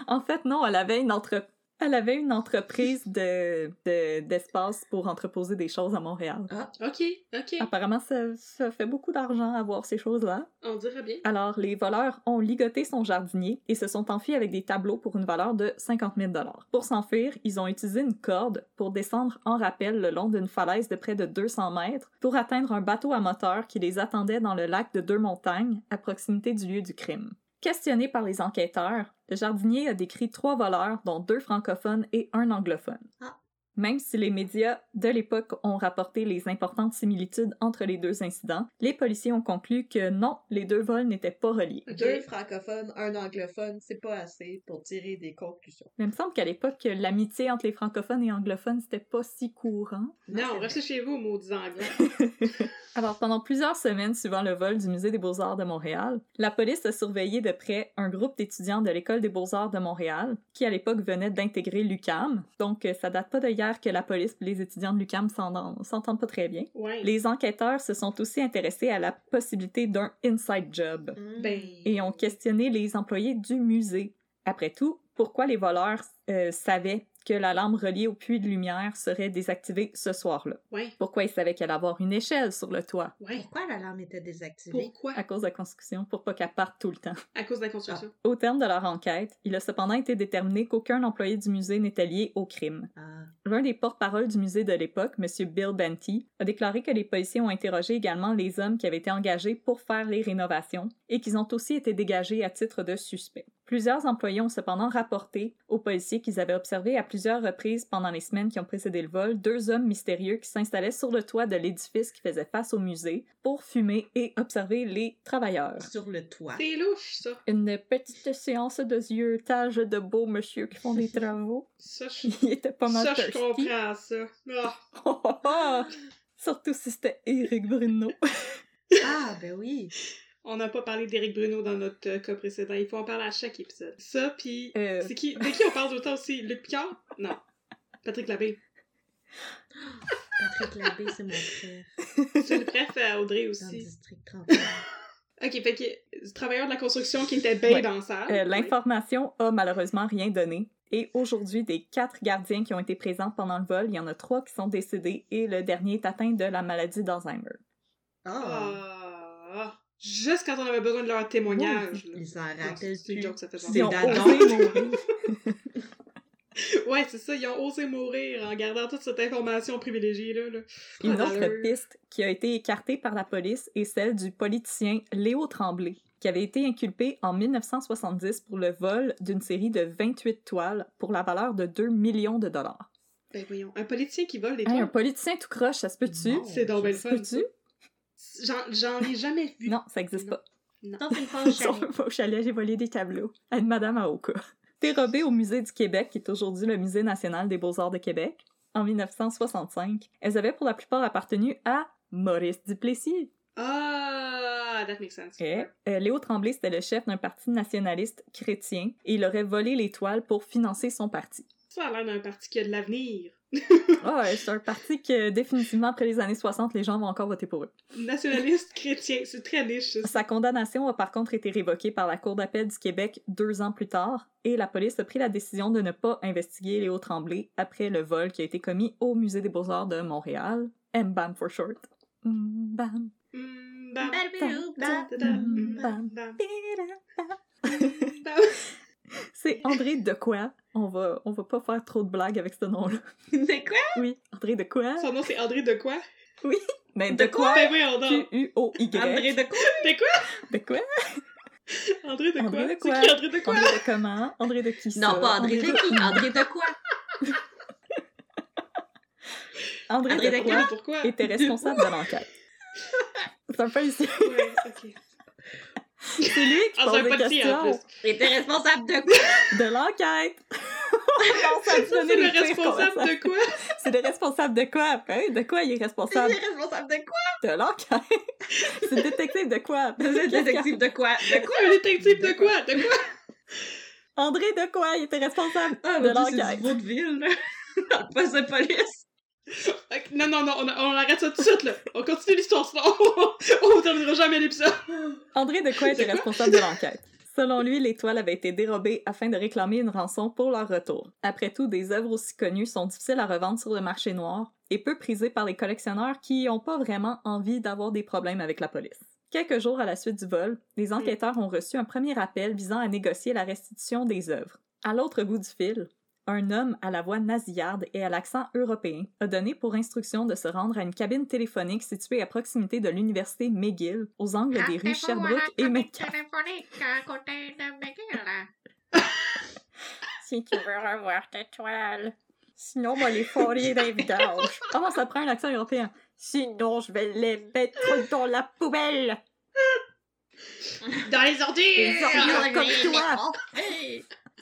En fait, non, elle avait une, entre... elle avait une entreprise de, de- d'espace pour entreposer des choses à Montréal. Ok, ok. Apparemment, ça, ça fait beaucoup d'argent avoir ces choses-là. On dirait bien. Alors, les voleurs ont ligoté son jardinier et se sont enfuis avec des tableaux pour une valeur de 50 000 Pour s'enfuir, ils ont utilisé une corde pour descendre en rappel le long d'une falaise de près de 200 mètres pour atteindre un bateau à moteur qui les attendait dans le lac de Deux-Montagnes, à proximité du lieu du crime. Questionné par les enquêteurs, le jardinier a décrit trois voleurs, dont deux francophones et un anglophone. Ah. Même si les médias de l'époque ont rapporté les importantes similitudes entre les deux incidents, les policiers ont conclu que non, les deux vols n'étaient pas reliés. Deux francophones, un anglophone, c'est pas assez pour tirer des conclusions. Mais il me semble qu'à l'époque, l'amitié entre les francophones et anglophones, c'était pas si courant. Non, restez chez vous, maudits anglais. Alors, pendant plusieurs semaines suivant le vol du Musée des Beaux-Arts de Montréal, la police a surveillé de près un groupe d'étudiants de l'École des Beaux-Arts de Montréal, qui à l'époque venait d'intégrer l'UCAM. Donc, ça date pas que la police et les étudiants de l'UCAM s'entendent pas très bien. Ouais. Les enquêteurs se sont aussi intéressés à la possibilité d'un inside job Mm. Ben. et ont questionné les employés du musée. Après tout, pourquoi les voleurs euh, savaient que la lampe reliée au puits de lumière serait désactivée ce soir-là? Ouais. Pourquoi ils savaient qu'elle allait avoir une échelle sur le toit? Ouais. Pourquoi l'alarme était désactivée? Pourquoi? à cause de la construction pour pas qu'elle parte tout le temps. À cause de la construction. Au terme de leur enquête, il a cependant été déterminé qu'aucun employé du musée n'était lié au crime. Ah. L'un des porte-parole du musée de l'époque, M. Bill Benty, a déclaré que les policiers ont interrogé également les hommes qui avaient été engagés pour faire les rénovations et qu'ils ont aussi été dégagés à titre de suspects. Plusieurs employés ont cependant rapporté aux policiers qu'ils avaient observé à plusieurs reprises pendant les semaines qui ont précédé le vol deux hommes mystérieux qui s'installaient sur le toit de l'édifice qui faisait face au musée pour fumer et observer les travailleurs. Sur le toit. C'est louche, ça. Une petite séance de ziotage de beaux monsieur qui font des travaux. Ça, je, Il était pas mal ça, je comprends ça. Oh. Surtout si c'était Eric Bruno. Ah, ben oui. On n'a pas parlé d'Éric Bruno dans notre euh, cas précédent. Il faut en parler à chaque épisode. Ça, puis Euh, c'est qui De qui on parle d'autant aussi? Luc Picard? Non. Patrick Labbé. Patrick Labbé, c'est mon frère. C'est le bref à Audrey Dans le aussi. district 31. Ok, fait que euh, travailleur de la construction qui était bien Ouais. dans ça. Euh, L'information a malheureusement rien donné. Et aujourd'hui, des quatre gardiens qui ont été présents pendant le vol, il y en a trois qui sont décédés et le dernier est atteint de la maladie d'Alzheimer. Ah. Ah. Juste quand on avait besoin de leur témoignage. là. Il s'en Non, rappelle c'est c'est une plus. joke, ça fait genre. C'est Ils ont Dadon. osé mourir. Ouais, c'est ça, ils ont osé mourir en gardant toute cette information privilégiée là. là. Une Ah, autre piste qui a été écartée par la police est celle du politicien Léo Tremblay, qui avait été inculpé en 1970 pour le vol d'une série de 28 toiles pour la valeur de 2 millions de dollars. Ben voyons, un politicien qui vole des Hey, un toiles? politicien tout croche, ça se peut-tu? C'est donc bien le Ça se peut-tu? J'en, j'en ai jamais vu. Non, ça existe Non. pas. Fois au Sur chalet. au chalet, j'ai volé des tableaux à une madame à Oka. Dérobée au Musée du Québec, qui est aujourd'hui le Musée national des beaux-arts de Québec, en 1965, elles avaient pour la plupart appartenu à Maurice Duplessis. Ah, that makes sense. Et euh, Léo Tremblay, c'était le chef d'un parti nationaliste chrétien et il aurait volé les toiles pour financer son parti. Ça a l'air d'un parti qui a de l'avenir. Ah ouais, c'est un parti que définitivement après les années 60, les gens vont encore voter pour eux. Nationaliste chrétien, c'est très niche. Sa condamnation a par contre été révoquée par la Cour d'appel du Québec deux ans plus tard et la police a pris la décision de ne pas investiguer Léo Tremblay après le vol qui a été commis au Musée des Beaux-Arts de Montréal. MBAM for short. MBAM. Mm, mm. C'est André de quoi? On va, on va pas faire trop de blagues avec ce nom-là. C'est quoi? Oui, André de quoi? Son nom c'est André de quoi? Mais De quoi? Ben oui, on. Q-U-O-Y. André de quoi? De quoi? De quoi? André de quoi? André de C'est quoi? qui André de quoi? André de comment? André de qui ça? Non, pas André de qui? André de quoi? André, André de de quoi pourquoi? était responsable de l'enquête. C'est un peu ici. Ouais, ok. C'est lui qui Ah, pose des policier en questions plus. Il était responsable de quoi? de l'enquête. C'est le responsable de quoi? C'est le responsable de quoi? Après? De quoi il est Il responsable? est responsable de quoi? De l'enquête. C'est le détective de quoi? Êtes détective de quoi? De quoi? Un détective de quoi? De quoi? André de quoi? Il était responsable Ah, de mon Dieu, c'est l'enquête. du vaudeville, là. Le poste de police. Non, non, non, on, arrête ça tout de suite, là. On continue l'histoire, on, on terminera jamais l'épisode. André de était responsable de l'enquête? Selon lui, les toiles avaient été dérobées afin de réclamer une rançon pour leur retour. Après tout, des œuvres aussi connues sont difficiles à revendre sur le marché noir et peu prisées par les collectionneurs qui n'ont pas vraiment envie d'avoir des problèmes avec la police. Quelques jours à la suite du vol, les enquêteurs ont reçu un premier appel visant à négocier la restitution des œuvres. À l'autre bout du fil, un homme à la voix nasillarde et à l'accent européen a donné pour instruction de se rendre à une cabine téléphonique située à proximité de l'université McGill, aux angles des rues Sherbrooke et Metcalfe. Si tu veux revoir tes toiles, Sinon, moi, les fourrier dans les vidanges. Comment ça prend un accent européen? Sinon, je vais les mettre dans la poubelle. Dans les Les ordures! ordures comme toi.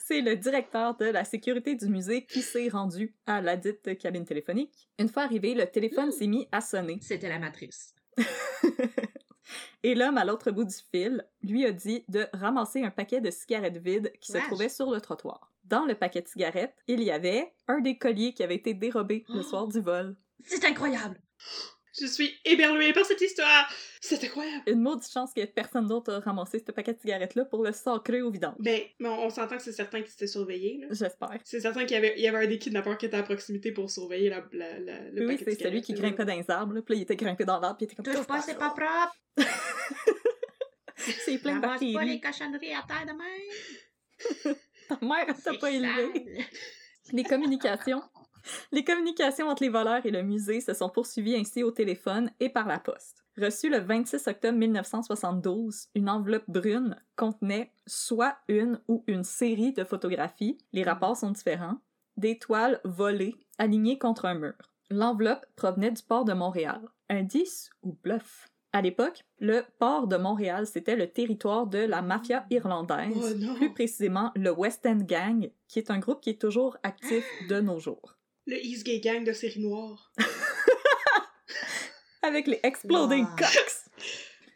C'est le directeur de la sécurité du musée qui s'est rendu à la dite cabine téléphonique. Une fois arrivé, le téléphone s'est mis à sonner. C'était la matrice. Et l'homme à l'autre bout du fil lui a dit de ramasser un paquet de cigarettes vides qui se trouvait sur le trottoir. Dans le paquet de cigarettes, il y avait un des colliers qui avait été dérobé le Oh. soir du vol. C'est incroyable! Je suis éberluée par cette histoire! C'est incroyable! Une maudite chance que personne d'autre a ramassé ce paquet de cigarettes-là pour le sacrer au vidange. Ben, mais on, on s'entend que c'est certain qu'il s'était surveillé, là. J'espère. C'est certain qu'il y avait, il y avait un des kidnappeurs qui était à proximité pour surveiller la, la, la- le Oui, paquet de c'est celui qui grimpait dans les arbres, là, puis là, il était grimpé dans l'arbre, puis il était comme... Touche pas, c'est pas propre! C'est plein de Ramasse pas les bactéries. cochonneries à terre de même! Ta mère, elle t'a pas élevé. Les communications. Les communications entre les voleurs et le musée se sont poursuivies ainsi au téléphone et par la poste. Reçue le 26 octobre 1972, une enveloppe brune contenait soit une ou une série de photographies, les rapports sont différents, des toiles volées alignées contre un mur. L'enveloppe provenait du port de Montréal. Indice ou bluff? À l'époque, le port de Montréal, c'était le territoire de la mafia irlandaise, Oh plus précisément le West End Gang, qui est un groupe qui est toujours actif de nos jours. Le East Gay Gang de série noire. Avec les Exploding Wow. Cocks!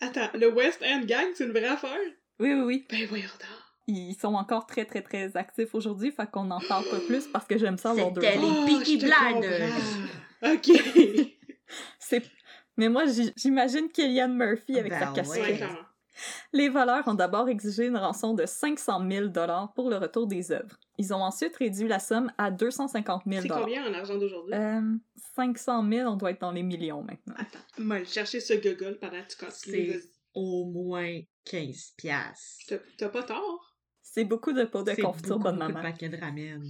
Attends, le West End Gang, c'est une vraie affaire? Oui, oui, oui. Ben voyons donc. Ils sont encore très, très, très actifs aujourd'hui, fait qu'on n'en parle pas plus parce que j'aime ça avoir deux C'était. Les Peaky te Blinders. Ok. C'est... Mais moi, j'imagine Killian Murphy avec sa Ben casquette. Ouais. Les voleurs ont d'abord exigé une rançon de 500 000 pour le retour des œuvres. Ils ont ensuite réduit la somme à 250 000 C'est combien en argent d'aujourd'hui? Euh, 500 000, on doit être dans les millions maintenant. Attends, moi, aller chercher ce gogol pendant que tu continues. C'est-. Au moins 15 piastres. T'as- pas tort? C'est beaucoup de pots de C'est confiture bonne beaucoup de maman. paquets de ramen.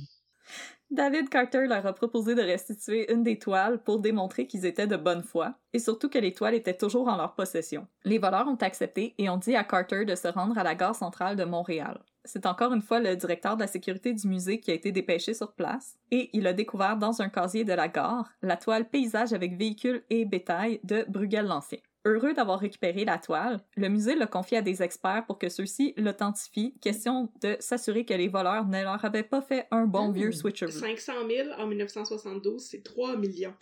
David Carter leur a proposé de restituer une des toiles pour démontrer qu'ils étaient de bonne foi, et surtout que les toiles étaient toujours en leur possession. Les voleurs ont accepté et ont dit à Carter de se rendre à la gare centrale de Montréal. C'est encore une fois le directeur de la sécurité du musée qui a été dépêché sur place, et il a découvert dans un casier de la gare la toile paysage avec véhicules et bétail de Bruegel l'Ancien. Heureux d'avoir récupéré la toile, le musée l'a confié à des experts pour que ceux-ci l'authentifient, question de s'assurer que les voleurs ne leur avaient pas fait un bon Mmh. vieux switcheroo. 500 000 en 1972, c'est 3 millions.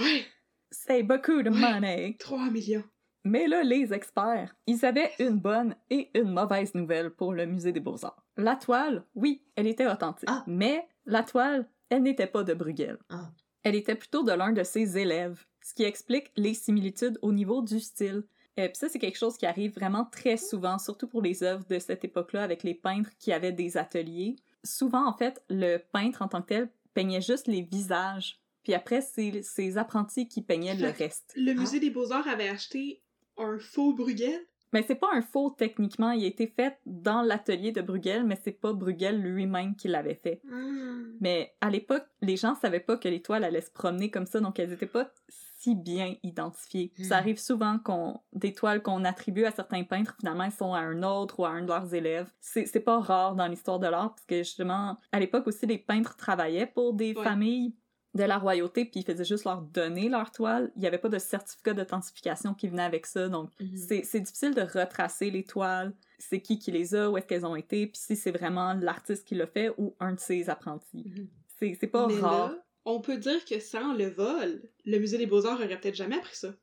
Ouais, C'est beaucoup de money. 3 millions. Mais là, les experts, ils avaient une bonne et une mauvaise nouvelle pour le musée des beaux-arts. La toile, oui, elle était authentique. Ah. Mais la toile, elle n'était pas de Bruegel. Ah. Elle était plutôt de l'un de ses élèves, ce qui explique les similitudes au niveau du style. Et puis ça, c'est quelque chose qui arrive vraiment très souvent, surtout pour les œuvres de cette époque-là, avec les peintres qui avaient des ateliers. Souvent, en fait, le peintre en tant que tel peignait juste les visages. Puis après, c'est ses apprentis qui peignaient le reste. Le Ah. musée des Beaux-Arts avait acheté un faux Bruegel? Mais c'est pas un faux techniquement, il a été fait dans l'atelier de Bruegel, mais c'est pas Bruegel lui-même qui l'avait fait. Mmh. Mais à l'époque, les gens savaient pas que les toiles allaient se promener comme ça, donc elles étaient pas si bien identifiées. Hmm. Ça arrive souvent qu'on des toiles qu'on attribue à certains peintres, finalement, elles sont à un autre ou à un de leurs élèves. C'est c'est pas rare dans l'histoire de l'art, parce que justement, à l'époque aussi, les peintres travaillaient pour des Ouais. familles de la royauté, puis ils faisaient juste leur donner leur toile. Il y avait pas de certificat d'authentification qui venait avec ça, donc Mhm. c'est c'est difficile de retracer les toiles, c'est qui qui les a, où est-ce qu'elles ont été, puis si c'est vraiment l'artiste qui l'a fait ou un de ses apprentis. Mhm. C'est c'est pas Mais rare. là, on peut dire que sans le vol, le musée des Beaux-Arts aurait peut-être jamais appris ça.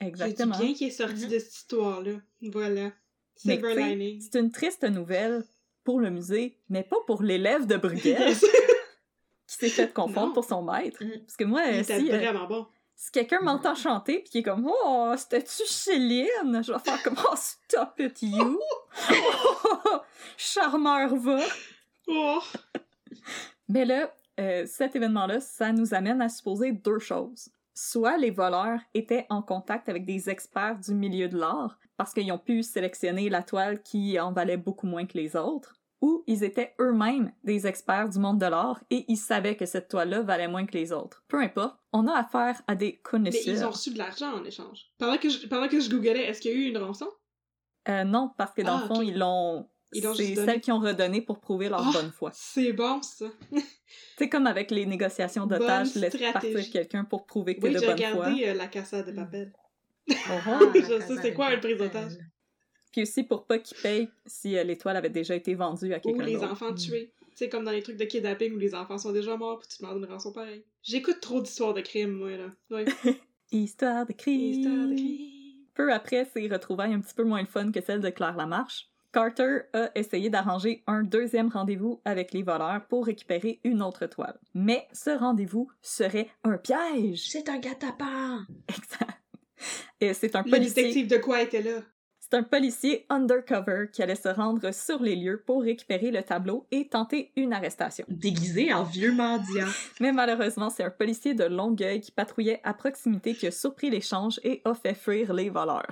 Exactement. Dis bien qu'il est sorti Mhm. de cette histoire-là. Voilà. C'est une triste nouvelle pour le musée, mais pas pour l'élève de Bruegel qui s'est fait confondre pour son maître. Mhm. Parce que moi, Il si, euh, bon. si quelqu'un m'entend chanter puis qui est comme Oh, c'était-tu Céline? Je vais faire comme Oh, stop it, you! Oh, charmeur va! Oh! Mais là, euh, cet événement-là, ça nous amène à supposer deux choses. Soit les voleurs étaient en contact avec des experts du milieu de l'art, parce qu'ils ont pu sélectionner la toile qui en valait beaucoup moins que les autres, ou ils étaient eux-mêmes des experts du monde de l'art et ils savaient que cette toile-là valait moins que les autres. Peu importe, on a affaire à des Mais connaisseurs. ils ont reçu de l'argent en échange. Pendant que je, pendant que je googlais, est-ce qu'il y a eu une rançon? Euh, non, parce que dans Ah, le fond, ils l'ont... C'est celles qui ont redonné pour prouver leur Ah! bonne foi. C'est bon, ça. C'est comme avec les négociations d'otages, laisse partir quelqu'un pour prouver que t'es Oui, de j'ai bonne foi. regardé euh, La Casa de Papel. Oh, oh. Je sais c'est de quoi un prise d'otage. Puis aussi pour pas qu'il paye si euh, l'étoile avait déjà été vendue à Ou quelqu'un les d'autre. enfants tués. C'est comme dans les trucs de kidnapping où les enfants sont déjà morts puis tu demandes une rançon pareille. J'écoute trop d'histoires de crimes, moi, là. Ouais. Histoire de crime. Histoire de crimes. Peu après ces retrouvailles un petit peu moins fun que celles de Claire Lamarche, Carter a essayé d'arranger un deuxième rendez-vous avec les voleurs pour récupérer une autre toile. Mais ce rendez-vous serait un piège! C'est un gâteau-pain! Exact. Et c'est un Le policier. détective de quoi était là? C'est un policier undercover qui allait se rendre sur les lieux pour récupérer le tableau et tenter une arrestation. Déguisé en vieux mendiant. Mais malheureusement, c'est un policier de Longueuil qui patrouillait à proximité qui a surpris l'échange et a fait fuir les voleurs.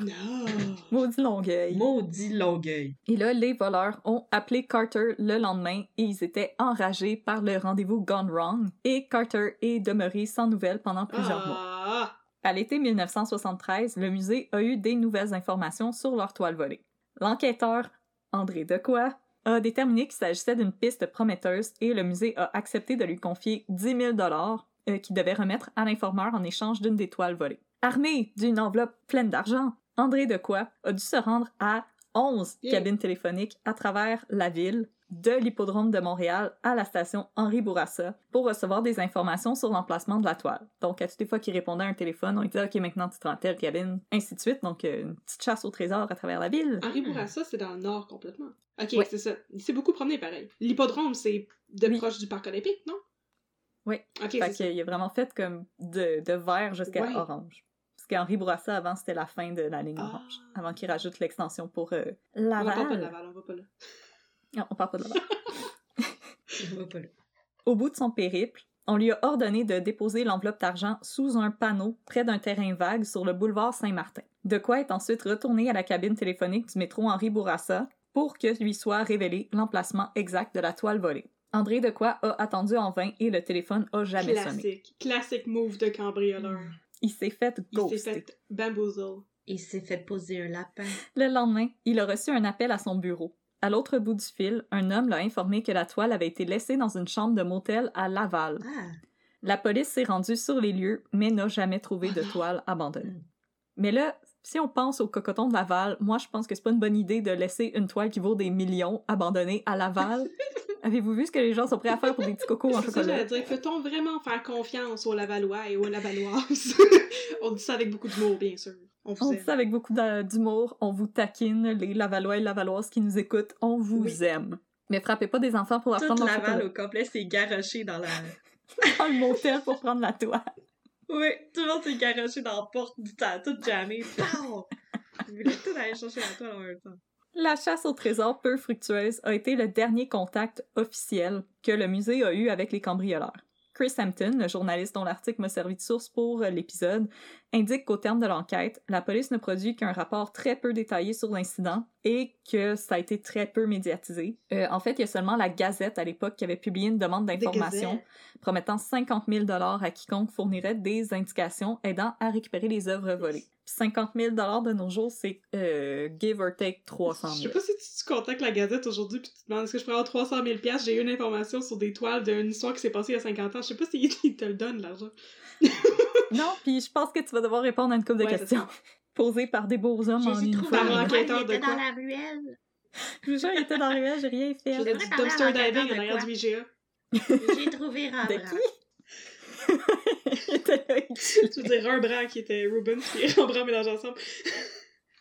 Maudit Longueuil. Maudit Longueuil. Et là, les voleurs ont appelé Carter le lendemain et ils étaient enragés par le rendez-vous gone wrong. Et Carter est demeuré sans nouvelles pendant plusieurs mois. À l'été 1973, le musée a eu des nouvelles informations sur leur toile volée. L'enquêteur, André Decoy, a déterminé qu'il s'agissait d'une piste prometteuse et le musée a accepté de lui confier 10 000 dollars euh, qu'il devait remettre à l'informeur en échange d'une des toiles volées. Armé d'une enveloppe pleine d'argent, André Decoy a dû se rendre à 11 Yeah. cabines téléphoniques à travers la ville, de l'hippodrome de Montréal à la station Henri Bourassa pour recevoir des informations sur l'emplacement de la toile. Donc, à toutes les fois qu'il répondait à un téléphone, on lui disait « Ok, maintenant tu te rends telle cabine », ainsi de suite. Donc, euh, une petite chasse au trésor à travers la ville. Henri Bourassa, c'est dans le nord complètement. Ok, Ouais. c'est ça. Il s'est beaucoup promené pareil. L'hippodrome, c'est de Oui. proche du parc olympique, non? Oui. Ok, Fait c'est ça. qu'il a vraiment fait comme de, de vert jusqu'à Ouais. orange. Parce qu'Henri Bourassa, avant, c'était la fin de la ligne Ah. orange. Avant qu'il rajoute l'extension pour euh, On va Laval. pas de Laval, on va pas là. Non, on parle pas de Laval. Je vois pas là. Au bout de son périple, on lui a ordonné de déposer l'enveloppe d'argent sous un panneau près d'un terrain vague sur le boulevard Saint-Martin. De quoi est ensuite retourné à la cabine téléphonique du métro Henri Bourassa pour que lui soit révélé l'emplacement exact de la toile volée. André Decoy a attendu en vain et le téléphone a jamais sonné. Classique. Classique move de cambrioleur. Il s'est fait Il s'est ghoster. fait bamboozle. Il s'est fait poser un lapin. Le lendemain, il a reçu un appel à son bureau. À l'autre bout du fil, un homme l'a informé que la toile avait été laissée dans une chambre de motel à Laval. Ah! La police s'est rendue sur les lieux, mais n'a jamais trouvé de non. toile abandonnée. Mm. Mais là, si on pense au cocoton de Laval, moi je pense que c'est pas une bonne idée de laisser une toile qui vaut des millions abandonnée à Laval. Avez-vous vu ce que les gens sont prêts à faire pour des petits cocos en C'est ça, chocolat? dire. Peut-on vraiment faire confiance aux Lavallois et aux Lavalloises? on dit ça avec beaucoup d'humour, bien sûr. On On dit ça avec beaucoup d'humour, on vous taquine, les Lavallois et Lavalloises qui nous écoutent, on vous Oui. aime. Mais frappez pas des enfants pour leur Toute Laval au complet s'est garoché dans la... dans le motel pour prendre la toile. Oui, tout le monde s'est garoché dans la porte du temps, tout jamais. Pow! Ils voulaient tout aller chercher la toile en même temps. La chasse au trésor peu fructueuse a été le dernier contact officiel que le musée a eu avec les cambrioleurs. Chris Hampton, le journaliste dont l'article m'a servi de source pour euh, l'épisode, indique qu'au terme de l'enquête, la police ne produit qu'un rapport très peu détaillé sur l'incident et que ça a été très peu médiatisé. Euh, en fait, il y a seulement la Gazette à l'époque qui avait publié une demande d'information promettant 50 000 à quiconque fournirait des indications aidant à récupérer les œuvres volées. Puis 50 000 de nos jours, c'est euh, give or take 300 Je 000. sais pas si tu, tu contactes la Gazette aujourd'hui puis tu te demandes est-ce que je avoir 300 000 piastres, J'ai eu une information sur des toiles d'une histoire qui s'est passée il y a 50 ans. Je sais pas s'ils ils te le donnent, l'argent. Non, puis je pense que tu vas devoir répondre à une couple de Ouais, questions posées par des beaux hommes en uniforme. Par trouvé un enquêteur il de était quoi? dans la ruelle. Je vous jure, il était dans la ruelle, j'ai rien fait. Parler à dumpster l'enquêteur diving de en arrière du IGA. J'ai trouvé De Rembrandt. qui? il était là. Tu veux dire un bras qui était Rubens puis Rembrandt mélangés ensemble.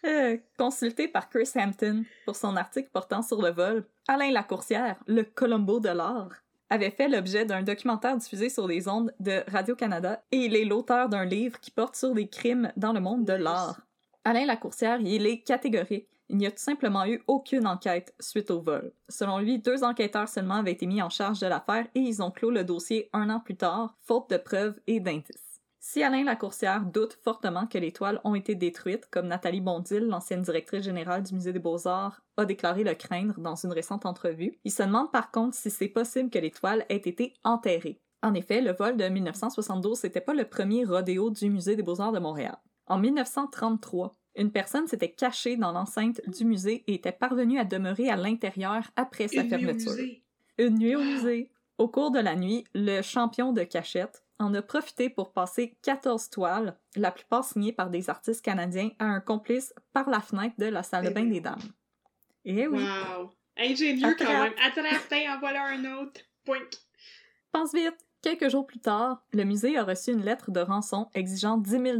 Euh, consulté par Chris Hampton pour son article portant sur le vol, Alain Lacourcière, le Colombo de l'art, avait fait l'objet d'un documentaire diffusé sur les ondes de Radio-Canada et il est l'auteur d'un livre qui porte sur les crimes dans le monde de l'art. Alain Lacourcière, il est catégorique. Il n'y a tout simplement eu aucune enquête suite au vol. Selon lui, deux enquêteurs seulement avaient été mis en charge de l'affaire et ils ont clos le dossier un an plus tard, faute de preuves et d'indices. Si Alain Lacourcière doute fortement que les toiles ont été détruites, comme Nathalie Bondil, l'ancienne directrice générale du Musée des Beaux-Arts, a déclaré le craindre dans une récente entrevue, il se demande par contre si c'est possible que les toiles aient été enterrées. En effet, le vol de 1972 n'était pas le premier rodéo du Musée des Beaux-Arts de Montréal. En 1933, une personne s'était cachée dans l'enceinte du musée et était parvenue à demeurer à l'intérieur après sa Une nuit au fermeture. musée. Une nuit au musée. Au cours de la nuit, le champion de cachette en a profité pour passer 14 toiles, la plupart signées par des artistes canadiens, à un complice par la fenêtre de la salle de Eh bain des dames. Et oui, Wow. Ingénieux quand même. Attrapé, en voilà un autre. Point. pense vite! Quelques jours plus tard, le musée a reçu une lettre de rançon exigeant 10 000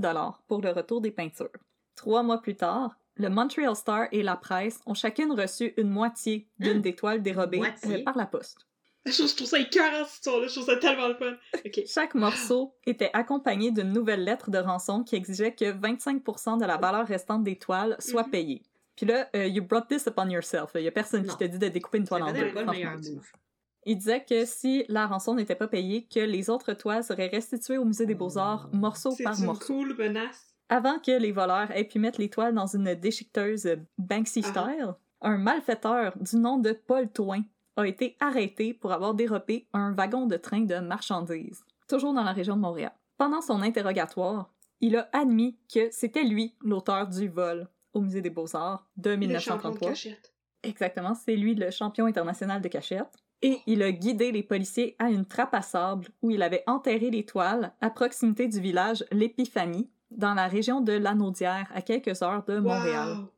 pour le retour des peintures. Trois mois plus tard, le Montreal Star et la presse ont chacune reçu une moitié d'une des toiles dérobées? Hein? euh, par la poste. Je trouve, je trouve ça écœurant, cette histoire-là. Je trouve ça tellement le fun. Chaque morceau était accompagné d'une nouvelle lettre de rançon qui exigeait que 25% de la valeur restante des toiles soit Mhm. payée. Puis là, euh, you brought this upon yourself. Il y a personne Non. qui te dit de découper une toile en C'est deux. Il disait que si la rançon n'était pas payée, que les autres toiles seraient restituées au musée des beaux-arts morceau C'est par une morceau. cool menace. Avant que les voleurs aient pu mettre les toiles dans une déchiqueteuse Banksy Ah. style, un malfaiteur du nom de Paul Twain a été arrêté pour avoir dérobé un wagon de train de marchandises, toujours dans la région de Montréal. Pendant son interrogatoire, il a admis que c'était lui l'auteur du vol au musée des beaux-arts de Le champion de 1933. cachette. Exactement, c'est lui le champion international de cachette. Et il a guidé les policiers à une trappe à sable où il avait enterré les toiles à proximité du village L'Épiphanie, dans la région de Lanaudière, à quelques heures de Montréal. Wow.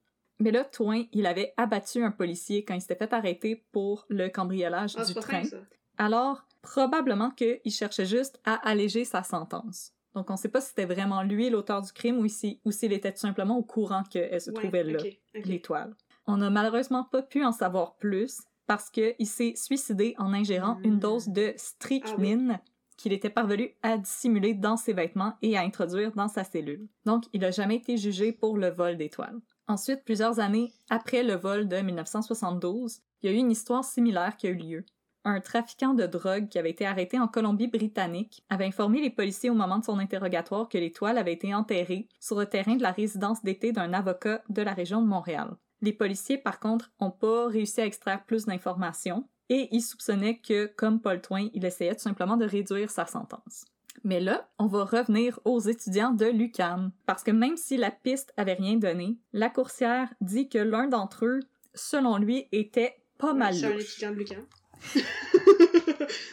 Mais là, Twain, il avait abattu un policier quand il s'était fait arrêter pour le cambriolage Ah, du train. fin. Alors, probablement qu'il cherchait juste à alléger sa sentence. Donc, on sait pas si c'était vraiment lui l'auteur du crime ou si- s'il était tout simplement au courant qu'elle se Ouais, trouvait là l'étoile. On n'a malheureusement pas pu en savoir plus parce qu'il s'est suicidé en ingérant une dose de strychnine qu'il était parvenu à dissimuler dans ses vêtements et à introduire dans sa cellule. Donc, il n'a jamais été jugé pour le vol d'étoiles. Ensuite, plusieurs années après le vol de 1972, il y a eu une histoire similaire qui a eu lieu. Un trafiquant de drogue qui avait été arrêté en Colombie-Britannique avait informé les policiers au moment de son interrogatoire que les toiles avaient été enterrées sur le terrain de la résidence d'été d'un avocat de la région de Montréal. Les policiers, par contre, n'ont pas réussi à extraire plus d'informations et ils soupçonnaient que, comme Paul Twain, il essayait tout simplement de réduire sa sentence. Mais là, on va revenir aux étudiants de l'UQAM, parce que même si la piste avait rien donné, la coursière dit que l'un d'entre eux, selon lui, était pas mal C'est un étudiant de Lucan.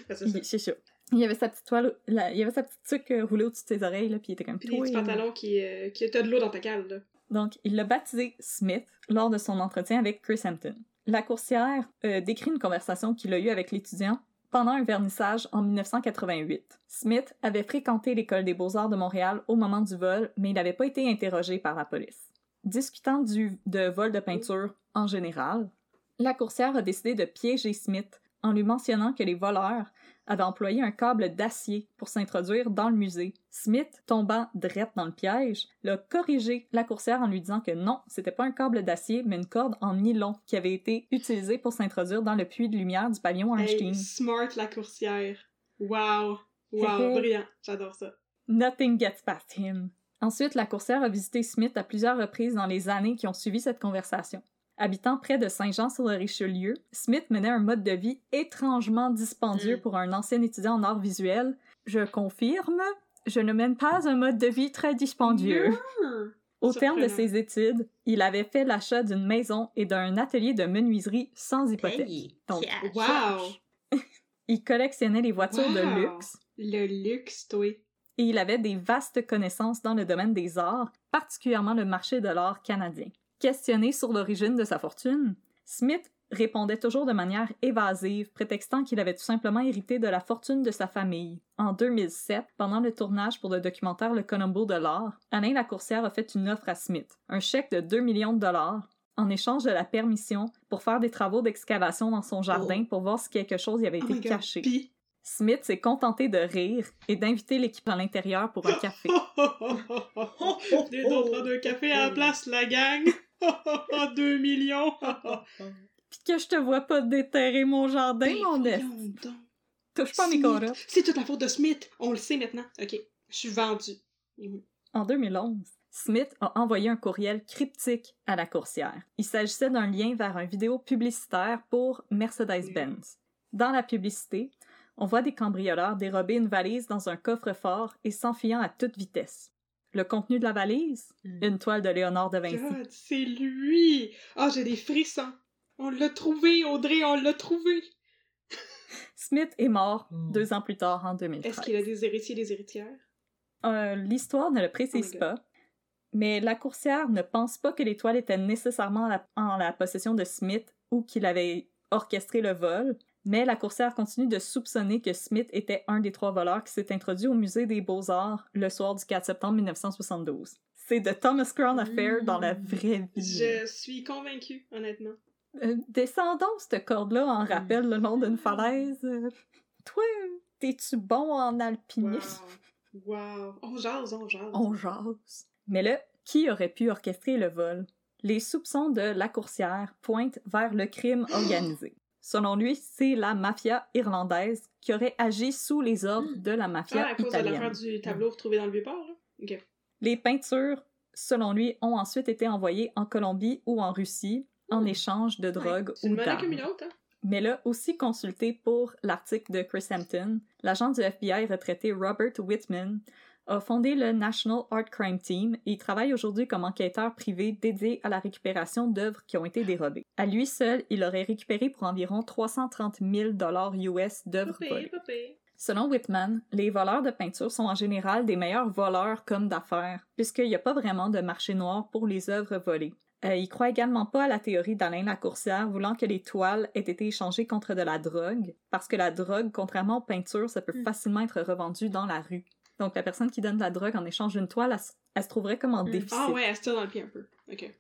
Ben, c'est ça. Il-. Il avait sa petite toile, la- il avait sa petite tuque euh, roulée au-dessus de ses oreilles, là, puis il était comme Puis des petits Toi, pantalons qui, euh, qui de l'eau dans ta cale, là. Donc, il l'a baptisé Smith lors de son entretien avec Chris Hampton. La coursière euh, décrit une conversation qu'il a eue avec l'étudiant pendant un vernissage en 1988. Smith avait fréquenté l'école des beaux-arts de Montréal au moment du vol, mais il n'avait pas été interrogé par la police. Discutant du, de vol de peinture en général, la coursière a décidé de piéger Smith en lui mentionnant que les voleurs avaient employé un câble d'acier pour s'introduire dans le musée. Smith, tombant drette dans le piège, l'a corrigé la coursière en lui disant que non, c'était pas un câble d'acier, mais une corde en nylon qui avait été utilisée pour s'introduire dans le puits de lumière du pavillon Einstein. Hey, smart la coursière. Wow. Wow, brillant. J'adore ça. Nothing gets past him. Ensuite, la coursière a visité Smith à plusieurs reprises dans les années qui ont suivi cette conversation. Habitant près de Saint-Jean-sur-le-Richelieu, Smith menait un mode de vie étrangement dispendieux Mm. pour un ancien étudiant en arts visuels. Je confirme, je ne mène pas un mode de vie très dispendieux. Au terme de ses études, il avait fait l'achat d'une maison et d'un atelier de menuiserie sans hypothèque. Donc. Wow. Il collectionnait les voitures de luxe Le luxe, toi. et il avait des vastes connaissances dans le domaine des arts, particulièrement le marché de l'art canadien. Questionné sur l'origine de sa fortune, Smith répondait toujours de manière évasive, prétextant qu'il avait tout simplement hérité de la fortune de sa famille. En 2007, pendant le tournage pour le documentaire Le Colombo de l'art, Alain Lacourcière a fait une offre à Smith, un chèque de 2 millions de dollars, en échange de la permission pour faire des travaux d'excavation dans son jardin pour voir si quelque chose y avait Oh été caché. Pis... Smith s'est contenté de rire et d'inviter l'équipe à l'intérieur pour un café. Prendre un café à la place, la gang. 2 millions. Puis que je te vois pas déterrer mon jardin, Ben, mon donc. Touche pas mes corps. C'est toute la faute de Smith. On le sait maintenant. Ok, je suis vendue. Mhm. En 2011, Smith a envoyé un courriel cryptique à la coursière. Il s'agissait d'un lien vers un vidéo publicitaire pour Mercedes-Benz. Dans la publicité, on voit des cambrioleurs dérober une valise dans un coffre-fort et s'enfuyant à toute vitesse. Le contenu de la valise? Mm. Une toile de Léonard de Vinci. God, c'est lui. Ah, j'ai des frissons. On l'a trouvé, Audrey, on l'a trouvé. Smith est mort Hmm. deux ans plus tard, en 2013. Est-ce qu'il a des héritiers et des héritières? Euh, L'histoire ne le précise Oh pas, mais la coursière ne pense pas que l'étoile était nécessairement en la, en la possession de Smith ou qu'il avait orchestré le vol, mais la coursière continue de soupçonner que Smith était un des trois voleurs qui s'est introduit au musée des beaux-arts le soir du 4 septembre 1972. C'est de Thomas Crown Affair dans la Mm. vraie vie. Je suis convaincue, honnêtement. Euh, descendons cette corde-là en rappel le long d'une falaise. Euh, toi, t'es-tu bon en alpinisme? Wow. Wow. On jase, on jase. On jase. Mais là, qui aurait pu orchestrer le vol? Les soupçons de la coursière pointent vers le crime organisé. Selon lui, c'est la mafia irlandaise qui aurait agi sous les ordres de la Ah, mafia à cause de l'affaire du tableau retrouvé dans le Vieux-Port, là? Ok. Les peintures, selon lui, ont ensuite été envoyées en Colombie ou en Russie en échange de drogue ou monnaie comme une d'armes. autre, hein? Mais là, aussi consulté pour l'article de Chris Hampton, l'agent du FBI retraité Robert Whitman a fondé le National Art Crime Team et il travaille aujourd'hui comme enquêteur privé dédié à la récupération d'œuvres qui ont été dérobées. À lui seul, il aurait récupéré pour environ 330 000 dollars US d'œuvres volées. Selon Whitman, les voleurs de peinture sont en général des meilleurs voleurs comme d'affaires, puisqu'il n'y a pas vraiment de marché noir pour les œuvres volées. Euh, il croit également pas à la théorie d'Alain Lacourcière voulant que les toiles aient été échangées contre de la drogue, parce que la drogue, contrairement aux peintures, ça peut Mm. facilement être revendu dans la rue. Donc la personne qui donne de la drogue en échange d'une toile, elle, se trouverait comme en Mm. déficit. Ah ouais, elle se tire dans le pied un peu. Ok.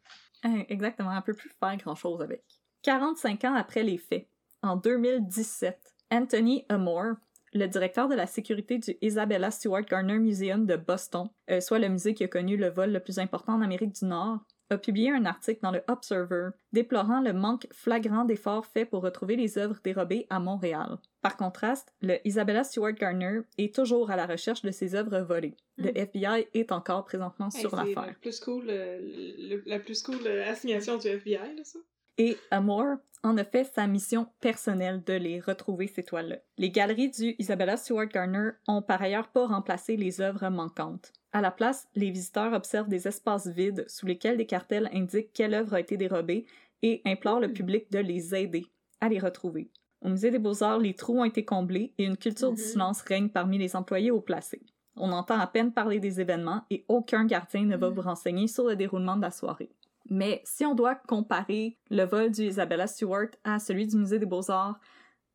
Hein, Exactement, elle peut plus faire grand-chose avec. 45 ans après les faits, en 2017, Anthony Amore, le directeur de la sécurité du Isabella Stewart Gardner Museum de Boston, euh, soit le musée qui a connu le vol le plus important en Amérique du Nord, a publié un article dans le Observer déplorant le manque flagrant d'efforts faits pour retrouver les œuvres dérobées à Montréal. Par contraste, le Isabella Stewart Gardner est toujours à la recherche de ses œuvres volées. Le Mm. FBI est encore présentement Hey, sur l'affaire. la plus cool, euh, le- la plus cool euh, assignation du FBI, là, ça. Et Amore en a fait sa mission personnelle de les retrouver, ces toiles-là. Les galeries du Isabella Stewart Gardner ont par ailleurs pas remplacé les œuvres manquantes. À la place, les visiteurs observent des espaces vides sous lesquels des cartels indiquent quelle œuvre a été dérobée et implorent le public de les aider à les retrouver. Au Musée des Beaux-Arts, les trous ont été comblés et une culture du Mhm. silence règne parmi les employés haut placés. On entend à peine parler des événements et aucun gardien ne va Mhm. vous renseigner sur le déroulement de la soirée. Mais si on doit comparer le vol du Isabella Stewart à celui du Musée des Beaux-Arts,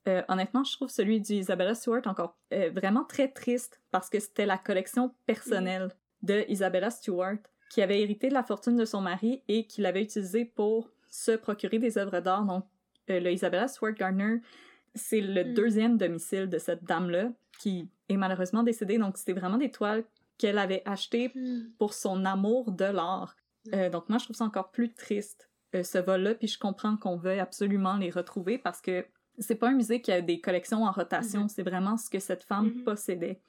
euh, honnêtement, je trouve celui du Isabella Stewart encore euh, vraiment très triste parce que c'était la collection personnelle de Isabella Stewart qui avait hérité de la fortune de son mari et qui l'avait utilisée pour se procurer des œuvres d'art. Donc, euh, le Isabella Stewart Gardner, c'est le Mm. deuxième domicile de cette dame-là qui est malheureusement décédée. Donc, c'était vraiment des toiles qu'elle avait achetées pour son amour de l'art. Euh, donc moi, je trouve ça encore plus triste, euh, ce vol-là, puis je comprends qu'on veuille absolument les retrouver parce que c'est pas un musée qui a des collections en rotation, Mhm. c'est vraiment ce que cette femme Mhm. possédait.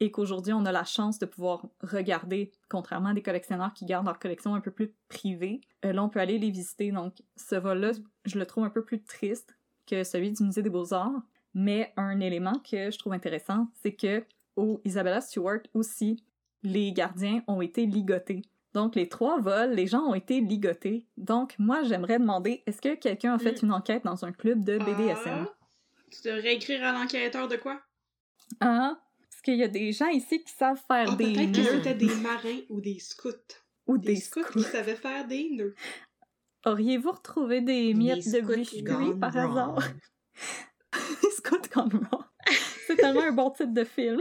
Et qu'aujourd'hui, on a la chance de pouvoir regarder, contrairement à des collectionneurs qui gardent leur collection un peu plus privée. Euh, là, on peut aller les visiter. Donc, ce vol-là, je le trouve un peu plus triste que celui du Musée des Beaux-Arts. Mais un élément que je trouve intéressant, c'est que au Isabella Stewart aussi, les gardiens ont été ligotés. Donc, les trois vols, les gens ont été ligotés. Donc, moi, j'aimerais demander, est-ce que quelqu'un a fait Mm. une enquête dans un club de BDSM? Ah, tu devrais écrire à l'enquêteur de quoi? Ah, parce qu'il y a des gens ici qui savent faire Ah, des peut-être que c'était des marins ou des scouts. ou Des, des scouts, scouts. qui savaient faire des nœuds. Auriez-vous retrouvé des miettes de gone par wrong. hasard? Scott Gone Wrong. C'est tellement un bon titre de film.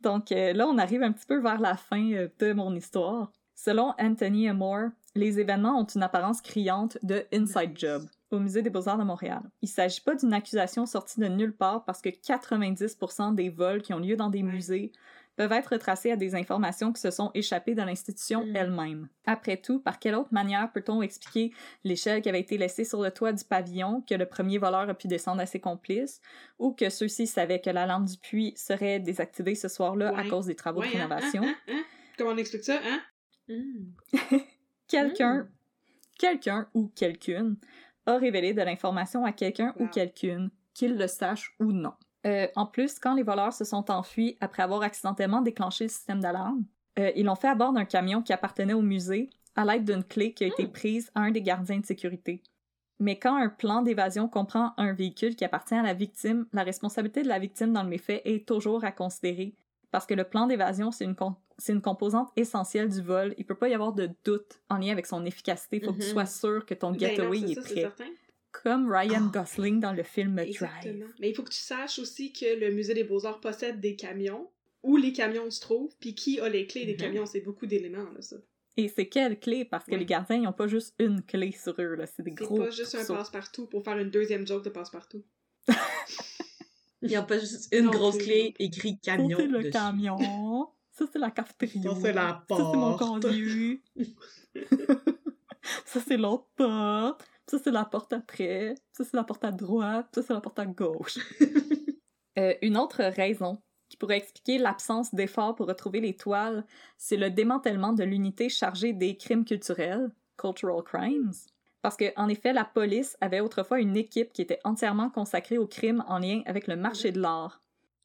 Donc euh, là, on arrive un petit peu vers la fin euh, de mon histoire. Selon Anthony Amore, les événements ont une apparence criante de inside job au Musée des Beaux-Arts de Montréal. Il s'agit pas d'une accusation sortie de nulle part parce que 90% des vols qui ont lieu dans des musées peuvent être retracés à des informations qui se sont échappées de l'institution Mm. elle-même. Après tout, par quelle autre manière peut-on expliquer l'échelle qui avait été laissée sur le toit du pavillon, que le premier voleur a pu descendre à ses complices, ou que ceux-ci savaient que la lampe du puits serait désactivée ce soir-là à cause des travaux Ouais, de hein, rénovation? hein, hein, hein? Comment on explique ça, hein? Mm. Quelqu'un, Mm. quelqu'un ou quelqu'une a révélé de l'information à quelqu'un ou quelqu'une, qu'il le sache ou non. Euh, en plus, quand les voleurs se sont enfuis après avoir accidentellement déclenché le système d'alarme, euh, ils l'ont fait à bord d'un camion qui appartenait au musée à l'aide d'une clé qui a été Mm. prise à un des gardiens de sécurité. Mais quand un plan d'évasion comprend un véhicule qui appartient à la victime, la responsabilité de la victime dans le méfait est toujours à considérer. Parce que le plan d'évasion, c'est une, con- c'est une composante essentielle du vol. Il peut pas y avoir de doute en lien avec son efficacité. Il faut que tu Mhm. sois sûr que ton Ben getaway non, c'est est ça, c'est prêt. certain. Comme Ryan Ah. Gosling dans le film Drive. Exactement. Mais il faut que tu saches aussi que le Musée des Beaux-Arts possède des camions, où les camions se trouvent, puis qui a les clés des Mhm. camions. C'est beaucoup d'éléments, là, ça. Et c'est quelle clé? Parce que Ouais. les gardiens, ils n'ont pas juste une clé sur eux, là. C'est des C'est gros. pas juste un passe-partout pour faire une deuxième joke de passe-partout. Il n'y a pas juste une Non grosse clé écrit camion. c'est le dessus. camion. Ça, c'est la cafétéria. Ça, c'est la Ça, c'est mon porte. conduit. ça, c'est l'autre porte. Ça, c'est la porte après. Ça, c'est la porte à droite. Ça, c'est la porte à gauche. Euh, une autre raison qui pourrait expliquer l'absence d'efforts pour retrouver les toiles, c'est le démantèlement de l'unité chargée des crimes culturels, Cultural Crimes. Parce que, en effet, la police avait autrefois une équipe qui était entièrement consacrée aux crimes en lien avec le marché de l'art.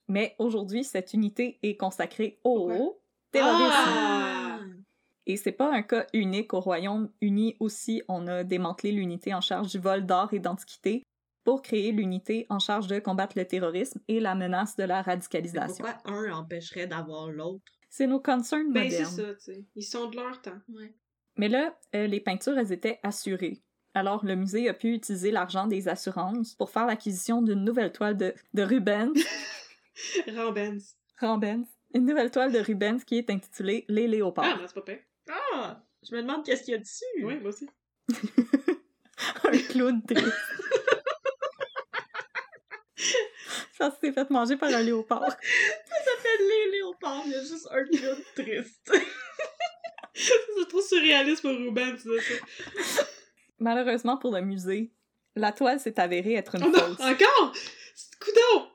Mais aujourd'hui, cette unité est consacrée au terrorisme. Ah! Et c'est pas un cas unique au Royaume-Uni aussi, on a démantelé l'unité en charge du vol d'art et d'antiquité pour créer l'unité en charge de combattre le terrorisme et la menace de la Mais radicalisation. pourquoi un empêcherait d'avoir l'autre? C'est nos concerns Ben, c'est modernes. ça, tu sais. Ils sont de leur temps. Ouais. Mais là, euh, les peintures, elles étaient assurées. Alors, le musée a pu utiliser l'argent des assurances pour faire l'acquisition d'une nouvelle toile de, de Rubens, Rambens. Rubens, une nouvelle toile de Rubens qui est intitulée Les Ah, Léopards. non, c'est pas pire. Ah! Je me demande qu'est-ce qu'il y a dessus. Oui, moi aussi. un clown triste. Ça s'est fait manger par un léopard. Ça s'appelle les léopards, il y a juste un clown triste. c'est trop surréaliste pour Ruben, tu sais ça. Malheureusement pour le musée, la toile s'est avérée être une Oh non, fausse. encore! Coudon!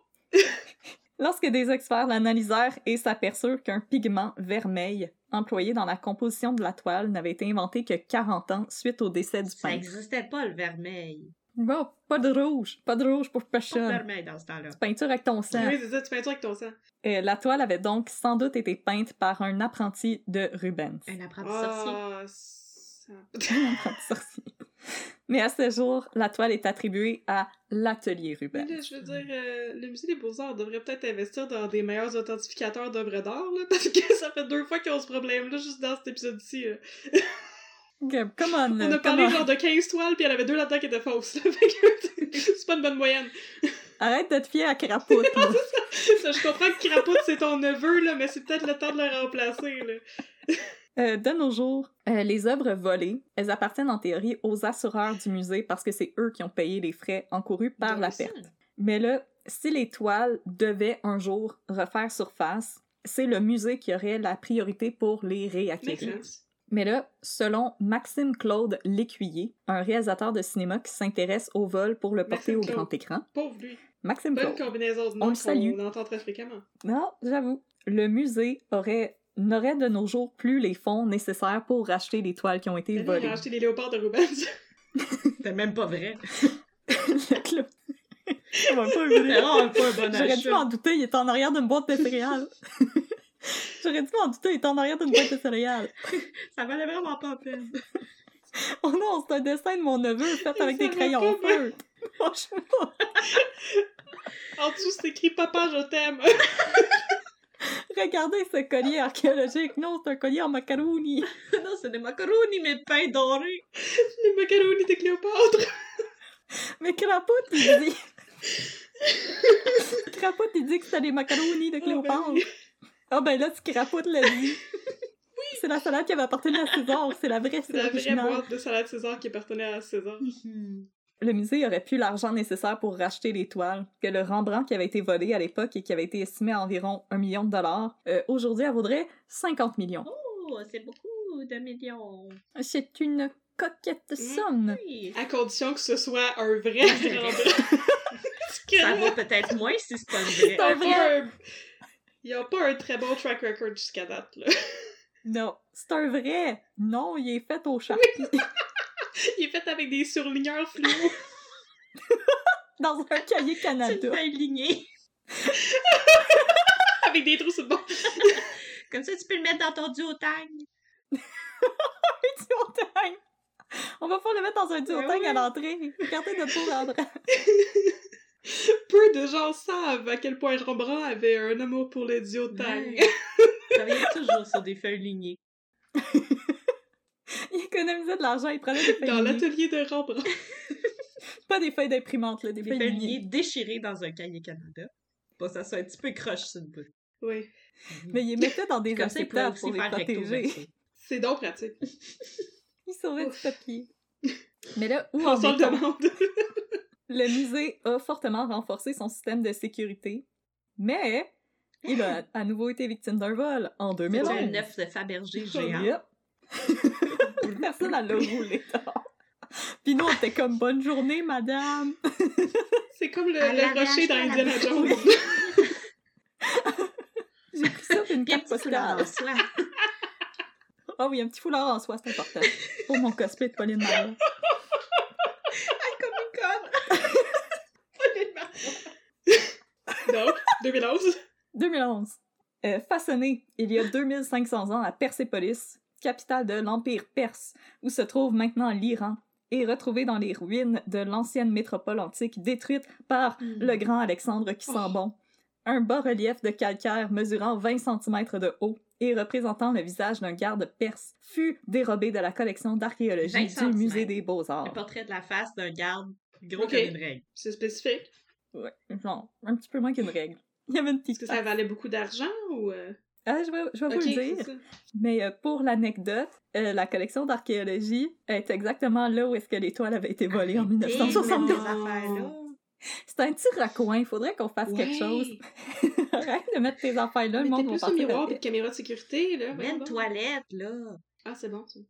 Lorsque des experts l'analysèrent et s'aperçurent qu'un pigment vermeil employé dans la composition de la toile n'avait été inventé que 40 ans suite au décès du Ça peintre. n'existait pas, le vermeil. Bon, pas de rouge, pas de rouge pour Pas de personne. vermeil dans ce temps-là. Peinture avec ton sang. Oui, c'est ça, tu ça avec ton sang. Euh, la toile avait donc sans doute été peinte par un apprenti de Rubens. Un apprenti sorcier. Sorcier. Mais à ce jour, la toile est attribuée à l'atelier Mais là, je veux dire, euh, le musée des Beaux-Arts devrait peut-être investir dans des meilleurs authentificateurs d'œuvres d'art, là, parce que ça fait deux fois qu'ils ont ce problème-là, juste dans cet épisode-ci. Okay, come on, On a parlé come on. genre de 15 toiles, puis il y en avait deux là-dedans qui étaient fausses. c'est pas une bonne moyenne. Arrête de te fier à. Ça, je comprends que Crapoute, c'est ton neveu, là, mais c'est peut-être le temps de le remplacer, là. Euh, de nos jours, euh, les œuvres volées, elles appartiennent en théorie aux assureurs du musée parce que c'est eux qui ont payé les frais encourus par la perte. Mais là, si les toiles devaient un jour refaire surface, c'est le musée qui aurait la priorité pour les réacquérir. Mais là, selon Maxime Claude Lécuyer, un réalisateur de cinéma qui s'intéresse au vol pour le porter Maxime au Claude. grand écran, Pauvre lui. Maxime Bonne Claude. combinaison de On noms salue. qu'on entend très fréquemment. Non, j'avoue. Le musée aurait n'aurait de nos jours plus les fonds nécessaires pour racheter les toiles qui ont été Il a volées. acheté les léopards de Rubens. C'était même pas vrai. Le club. Va pas un bon J'aurais dû m'en douter, il est en arrière d'une boîte de céréales. J'aurais dû m'en douter, il est en arrière d'une boîte de céréales. Ça valait vraiment pas la peine. Oh non, c'est un dessin de mon neveu fait avec des crayons feutres. Franchement. En dessous, c'est écrit Papa, je t'aime. Regardez ce collier archéologique. Non, c'est un collier en macaroni. non, c'est des macaronis, mais pain doré. Les macaronis de Cléopâtre. Mais Crapoute, il dit. Crapoute, il dit que c'était des macaronis de Cléopâtre. oui. Ah ben là, tu Crapoute l'a dit. C'est la salade qui avait appartenu à César, c'est la vraie, C'est c'est la vraie boîte de salade César qui appartenait à César. Le musée aurait plus l'argent nécessaire pour racheter les toiles, que le Rembrandt qui avait été volé à l'époque et qui avait été estimé à environ un million de dollars, euh, aujourd'hui, elle vaudrait 50 millions. Oh, c'est beaucoup de millions. C'est une coquette somme. Oui. À condition que ce soit un vrai Rembrandt. Ça vaut peut-être moins si c'est pas vrai. un vrai. un- Il y a pas un très bon track record jusqu'à date, là. Non, c'est un vrai. Non, il est fait au charpie. Il est fait avec des surligneurs fluo. dans un cahier C'est une Canada. feuille lignée. avec des trous sur le bord. Comme ça, tu peux le mettre dans ton duotang. Duotang. On va pas le mettre dans un duotang Ouais, ouais. à l'entrée. Regardez notre pauvre André. Peu de gens savent à quel point Rembrandt avait un amour pour les duotangs. Ouais. Travaillait toujours sur des feuilles lignées. Il économisait de l'argent, il prenait des feuilles Dans l'atelier de Rembrandt. Pas des feuilles d'imprimante, là, des, Des feuilles déchirées dans un cahier Canada. Que ça soit un petit peu croche sur le bout. Oui. Mais il les mettait dans des aussi pour les protéger. C'est donc pratique. Il sauvait du papier. Mais là, où On en s'en demande. Le musée a fortement renforcé son système de sécurité, mais il a à nouveau été victime d'un vol en C'est 2011. un œuf de Fabergé géant? Personne à le rouler dehors. Puis nous, on était comme « Bonne journée, madame! C'est comme le, la rocher dans la Indiana. Jones. J'ai pris ça d'une carte postale. en soie. Ah oui, un petit foulard en soie, c'est important. Pour mon cosplay de Pauline Marois. Comme Donc, 2011. 2011. Euh, façonné il y a 2500 ans à Persépolis, capitale de l'Empire perse, où se trouve maintenant l'Iran, et retrouvé dans les ruines de l'ancienne métropole antique détruite par Hmm. le grand Alexandre qui sent bon. Un bas-relief de calcaire mesurant 20 cm de haut et représentant le visage d'un garde perse fut dérobé de la collection d'archéologie 20 du musée des Le Beaux-Arts. portrait de la face d'un garde gros Ok. comme une règle. C'est spécifique? Ouais, genre, un petit peu moins qu'une règle. Il y avait une petite Est-ce que ça valait beaucoup d'argent ou. euh, Ah, je vais, je vais Ok, vous le dire. Mais euh, pour l'anecdote, euh, la collection d'archéologie est exactement là où est-ce que l'étoile avait été volée en Arrêtez de mettre 1972. des affaires-là. C'est un petit raccoin, il faudrait qu'on fasse quelque chose. Arrête de mettre tes affaires là, le Mettez monde va plus de penser miroir et de caméra de sécurité, là. Voyons une toilette, là. Ah, c'est bon, ça.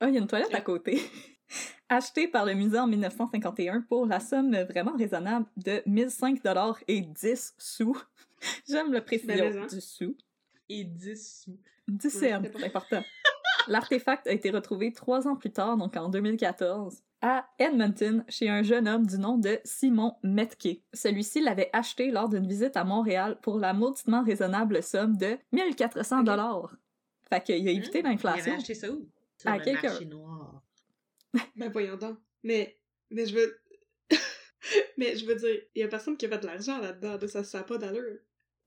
Ah, il y a une toilette à côté. Acheté par le musée en 1951 pour la somme vraiment raisonnable de 1005 dollars et 10 sous. J'aime le précision Ben, mais, du sou. Et 10 sous. 10 Ouais, cents, c'est important. L'artefact a été retrouvé trois ans plus tard, donc en 2014, à Edmonton, chez un jeune homme du nom de Simon Metke. Celui-ci l'avait acheté lors d'une visite à Montréal pour la mauditement raisonnable somme de 1400 dollars. Fait qu'il a évité Hein? Il avait l'inflation. acheté ça où? Sur À le quelqu'un. marché noir. Ben, voyons donc. Mais. Mais je veux. mais je veux dire, il y a personne qui a fait de l'argent là-dedans, là, ça ça a pas d'allure.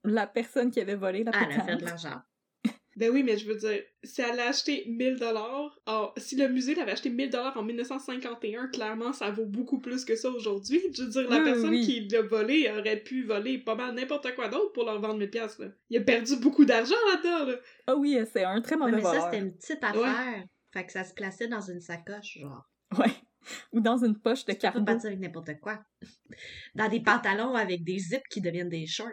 La personne qui avait volé la Ah, elle a fait de l'argent. Ben oui, mais je veux dire, si elle a acheté 1000 dollars, si le musée l'avait acheté 1000 dollars en 1951, clairement, ça vaut beaucoup plus que ça aujourd'hui. Je veux dire, la Oui, personne oui. qui l'a volé aurait pu voler pas mal n'importe quoi d'autre pour leur vendre 1000 pièces là. Il a perdu beaucoup d'argent là-dedans, là. Ah oui, c'est un très Ouais, mauvais mais ça, c'était une petite affaire. Fait que ça se plaçait dans une sacoche, genre. Ouais. Ou dans une poche de Tu peux partir avec n'importe quoi. Dans des pantalons avec des zips qui deviennent des shorts.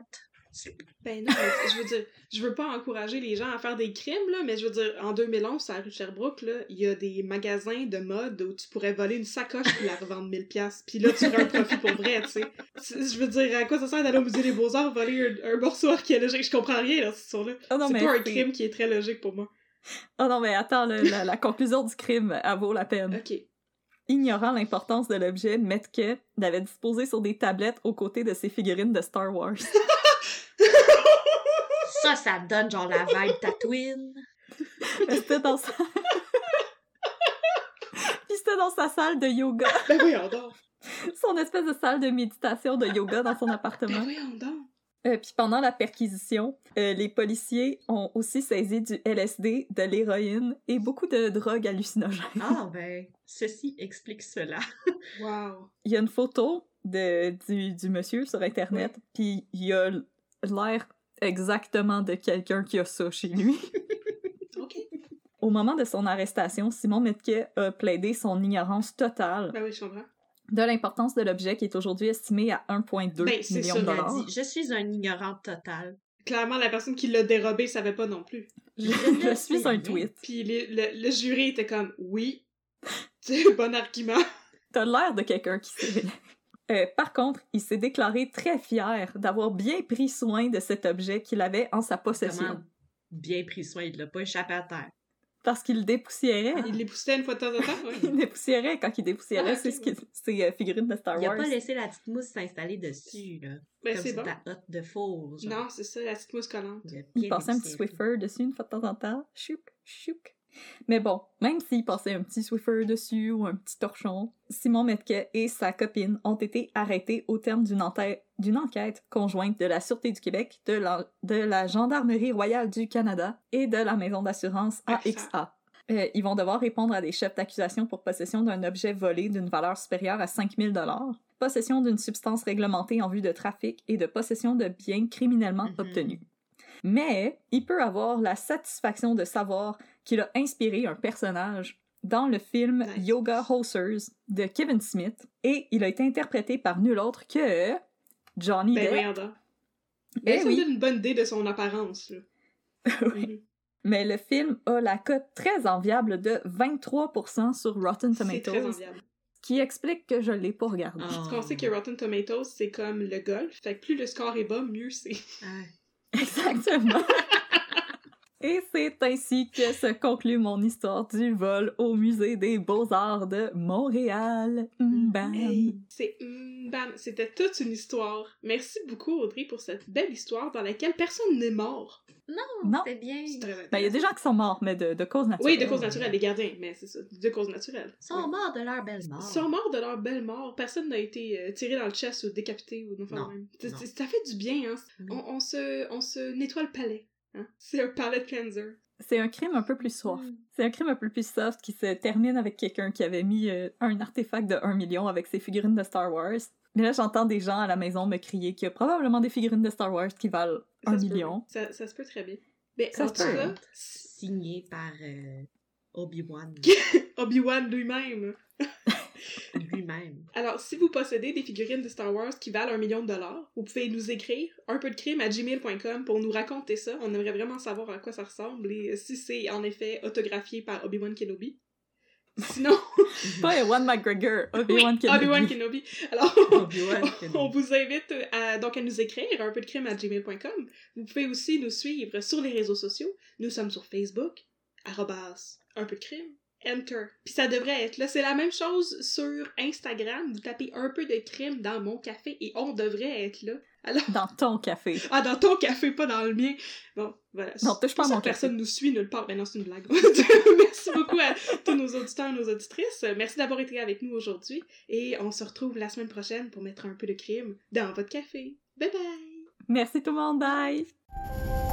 Ben non, je veux dire, je veux pas encourager les gens à faire des crimes, là, mais je veux dire, en 2011, à la rue Sherbrooke, là, il y a des magasins de mode où tu pourrais voler une sacoche puis la revendre 1000 pièces puis là, tu aurais un profit pour vrai, tu sais. Je veux dire, à quoi ça sert d'aller au musée des Beaux-Arts voler un, un morceau archéologique? Je comprends rien, là, histoire-là. Ah non, C'est pas un crime qui est très logique pour moi. Oh non, mais attends, le- la, la conclusion du crime, elle vaut la peine. Ok. Ignorant l'importance de l'objet, Metke l'avait disposé sur des tablettes aux côtés de ses figurines de Star Wars. Ça, ça donne genre la vibe Tatooine. c'était dans sa... Puis c'était dans sa salle de yoga. Ben voyons donc. Son espèce de salle de méditation de yoga dans son Ben appartement. voyons donc. Euh, puis pendant la perquisition, euh, les policiers ont aussi saisi du LSD, de l'héroïne et beaucoup de drogues hallucinogènes. Ah, ben, ceci explique cela. Wow. Il y a une photo de, du, du monsieur sur Internet, puis il a l'air exactement de quelqu'un qui a ça chez lui. Ok. Au moment de son arrestation, Simon Metke a plaidé son ignorance totale Ben oui, je comprends. de l'importance de l'objet qui est aujourd'hui estimé à 1,2 Ben, millions ça, de dollars. dit, je suis un ignorant total. Clairement, la personne qui l'a dérobé savait pas non plus. Je, suis un tweet. Puis le, le, le jury était comme, oui, c'est un bon argument. T'as l'air de quelqu'un qui sait. Euh, par contre, il s'est déclaré très fier d'avoir bien pris soin de cet objet qu'il avait en sa possession. Comment bien pris soin, il l'a pas échappé à terre. Parce qu'il dépoussiérait. Ah. Il les poussait une fois de temps en temps, Il oui. dépoussiérait quand il dépoussiérait Ah, ski- ses, euh, figurines de Star Il a Wars. pas laissé la petite mousse s'installer dessus, là. Ben, comme c'est bon. ta hotte de four, genre. Non, c'est ça, la petite mousse collante. Il Il passait un petit. Swiffer dessus une fois de temps en temps. Chouk, chouk. Mais bon, même s'il passait un petit Swiffer dessus ou un petit torchon, Simon Metke et sa copine ont été arrêtés au terme d'une enquête, enquête conjointe de la Sûreté du Québec, de la, de la Gendarmerie royale du Canada et de la maison d'assurance AXA. Euh, ils vont devoir répondre à des chefs d'accusation pour possession d'un objet volé d'une valeur supérieure à 5000 dollars, possession d'une substance réglementée en vue de trafic et de possession de biens criminellement Mhm. obtenus. Mais il peut avoir la satisfaction de savoir qu'il a inspiré un personnage dans le film Nice. Yoga Hosers de Kevin Smith et il a été interprété par nul autre que Johnny Ben Depp. voyons Ben, ça me oui. donne une bonne idée de son apparence, là. Oui. Mhm. Mais le film a la cote très enviable de 23% sur Rotten C'est très Tomatoes, enviable. qui explique que je l'ai pas regardé. Ah. Parce qu'on sait que Rotten Tomatoes, c'est comme le golf. Fait que plus le score est bas, mieux c'est. Ah. Exactement. Et c'est ainsi que se conclut mon histoire du vol au Musée des Beaux-Arts de Montréal. Bam. Hey, c'est mm, bam, c'était toute une histoire. Merci beaucoup Audrey pour cette belle histoire dans laquelle personne n'est mort. Non, Non. c'est bien. Ben, il y a des gens qui sont morts, mais de, de cause naturelle. Oui, de cause naturelle, les gardiens, mais c'est ça, de cause naturelle. Ils sont morts de leur belle mort. Ils sont morts de leur belle mort. Personne n'a été euh, tiré dans le chest ou décapité ou non, Non, même. Non. Ça fait du bien, hein. Oui. On, on se, on se nettoie le palais. Hein? C'est un palette cleanser. C'est un crime un peu plus soft. Mm. C'est un crime un peu plus soft qui se termine avec quelqu'un qui avait mis euh, un artefact de 1 million avec ses figurines de Star Wars. Mais là, j'entends des gens à la maison me crier qu'il y a probablement des figurines de Star Wars qui valent Ça 1 se peut, million. Ça, ça se peut très bien. Mais Ça se peut. Signé par euh, Obi-Wan Obi-Wan lui-même. lui-même. Alors, si vous possédez des figurines de Star Wars qui valent un million de dollars, vous pouvez nous écrire un peu de crime à gmail.com pour nous raconter ça. On aimerait vraiment savoir à quoi ça ressemble et si c'est en effet autographié par Obi-Wan Kenobi. Sinon, Pas Ewan McGregor, oui, Obi-Wan Kenobi. Obi-Wan Kenobi. Alors, Kenobi. on vous invite à, donc à nous écrire un peu de crime à gmail.com. Vous pouvez aussi nous suivre sur les réseaux sociaux. Nous sommes sur Facebook, arrobas, un peu de crime, enter. Puis ça devrait être là. C'est la même chose sur Instagram. Vous tapez un peu de crime dans mon café et on devrait être là. Alors, Dans ton café. ah, dans ton café, pas dans le mien. Bon, voilà. Non, touche pas mon personne café. nous suit nulle part. Ben non, c'est une blague. Merci beaucoup à tous nos auditeurs et nos auditrices. Merci d'avoir été avec nous aujourd'hui. Et on se retrouve la semaine prochaine pour mettre un peu de crime dans votre café. Bye bye! Merci tout le monde, bye!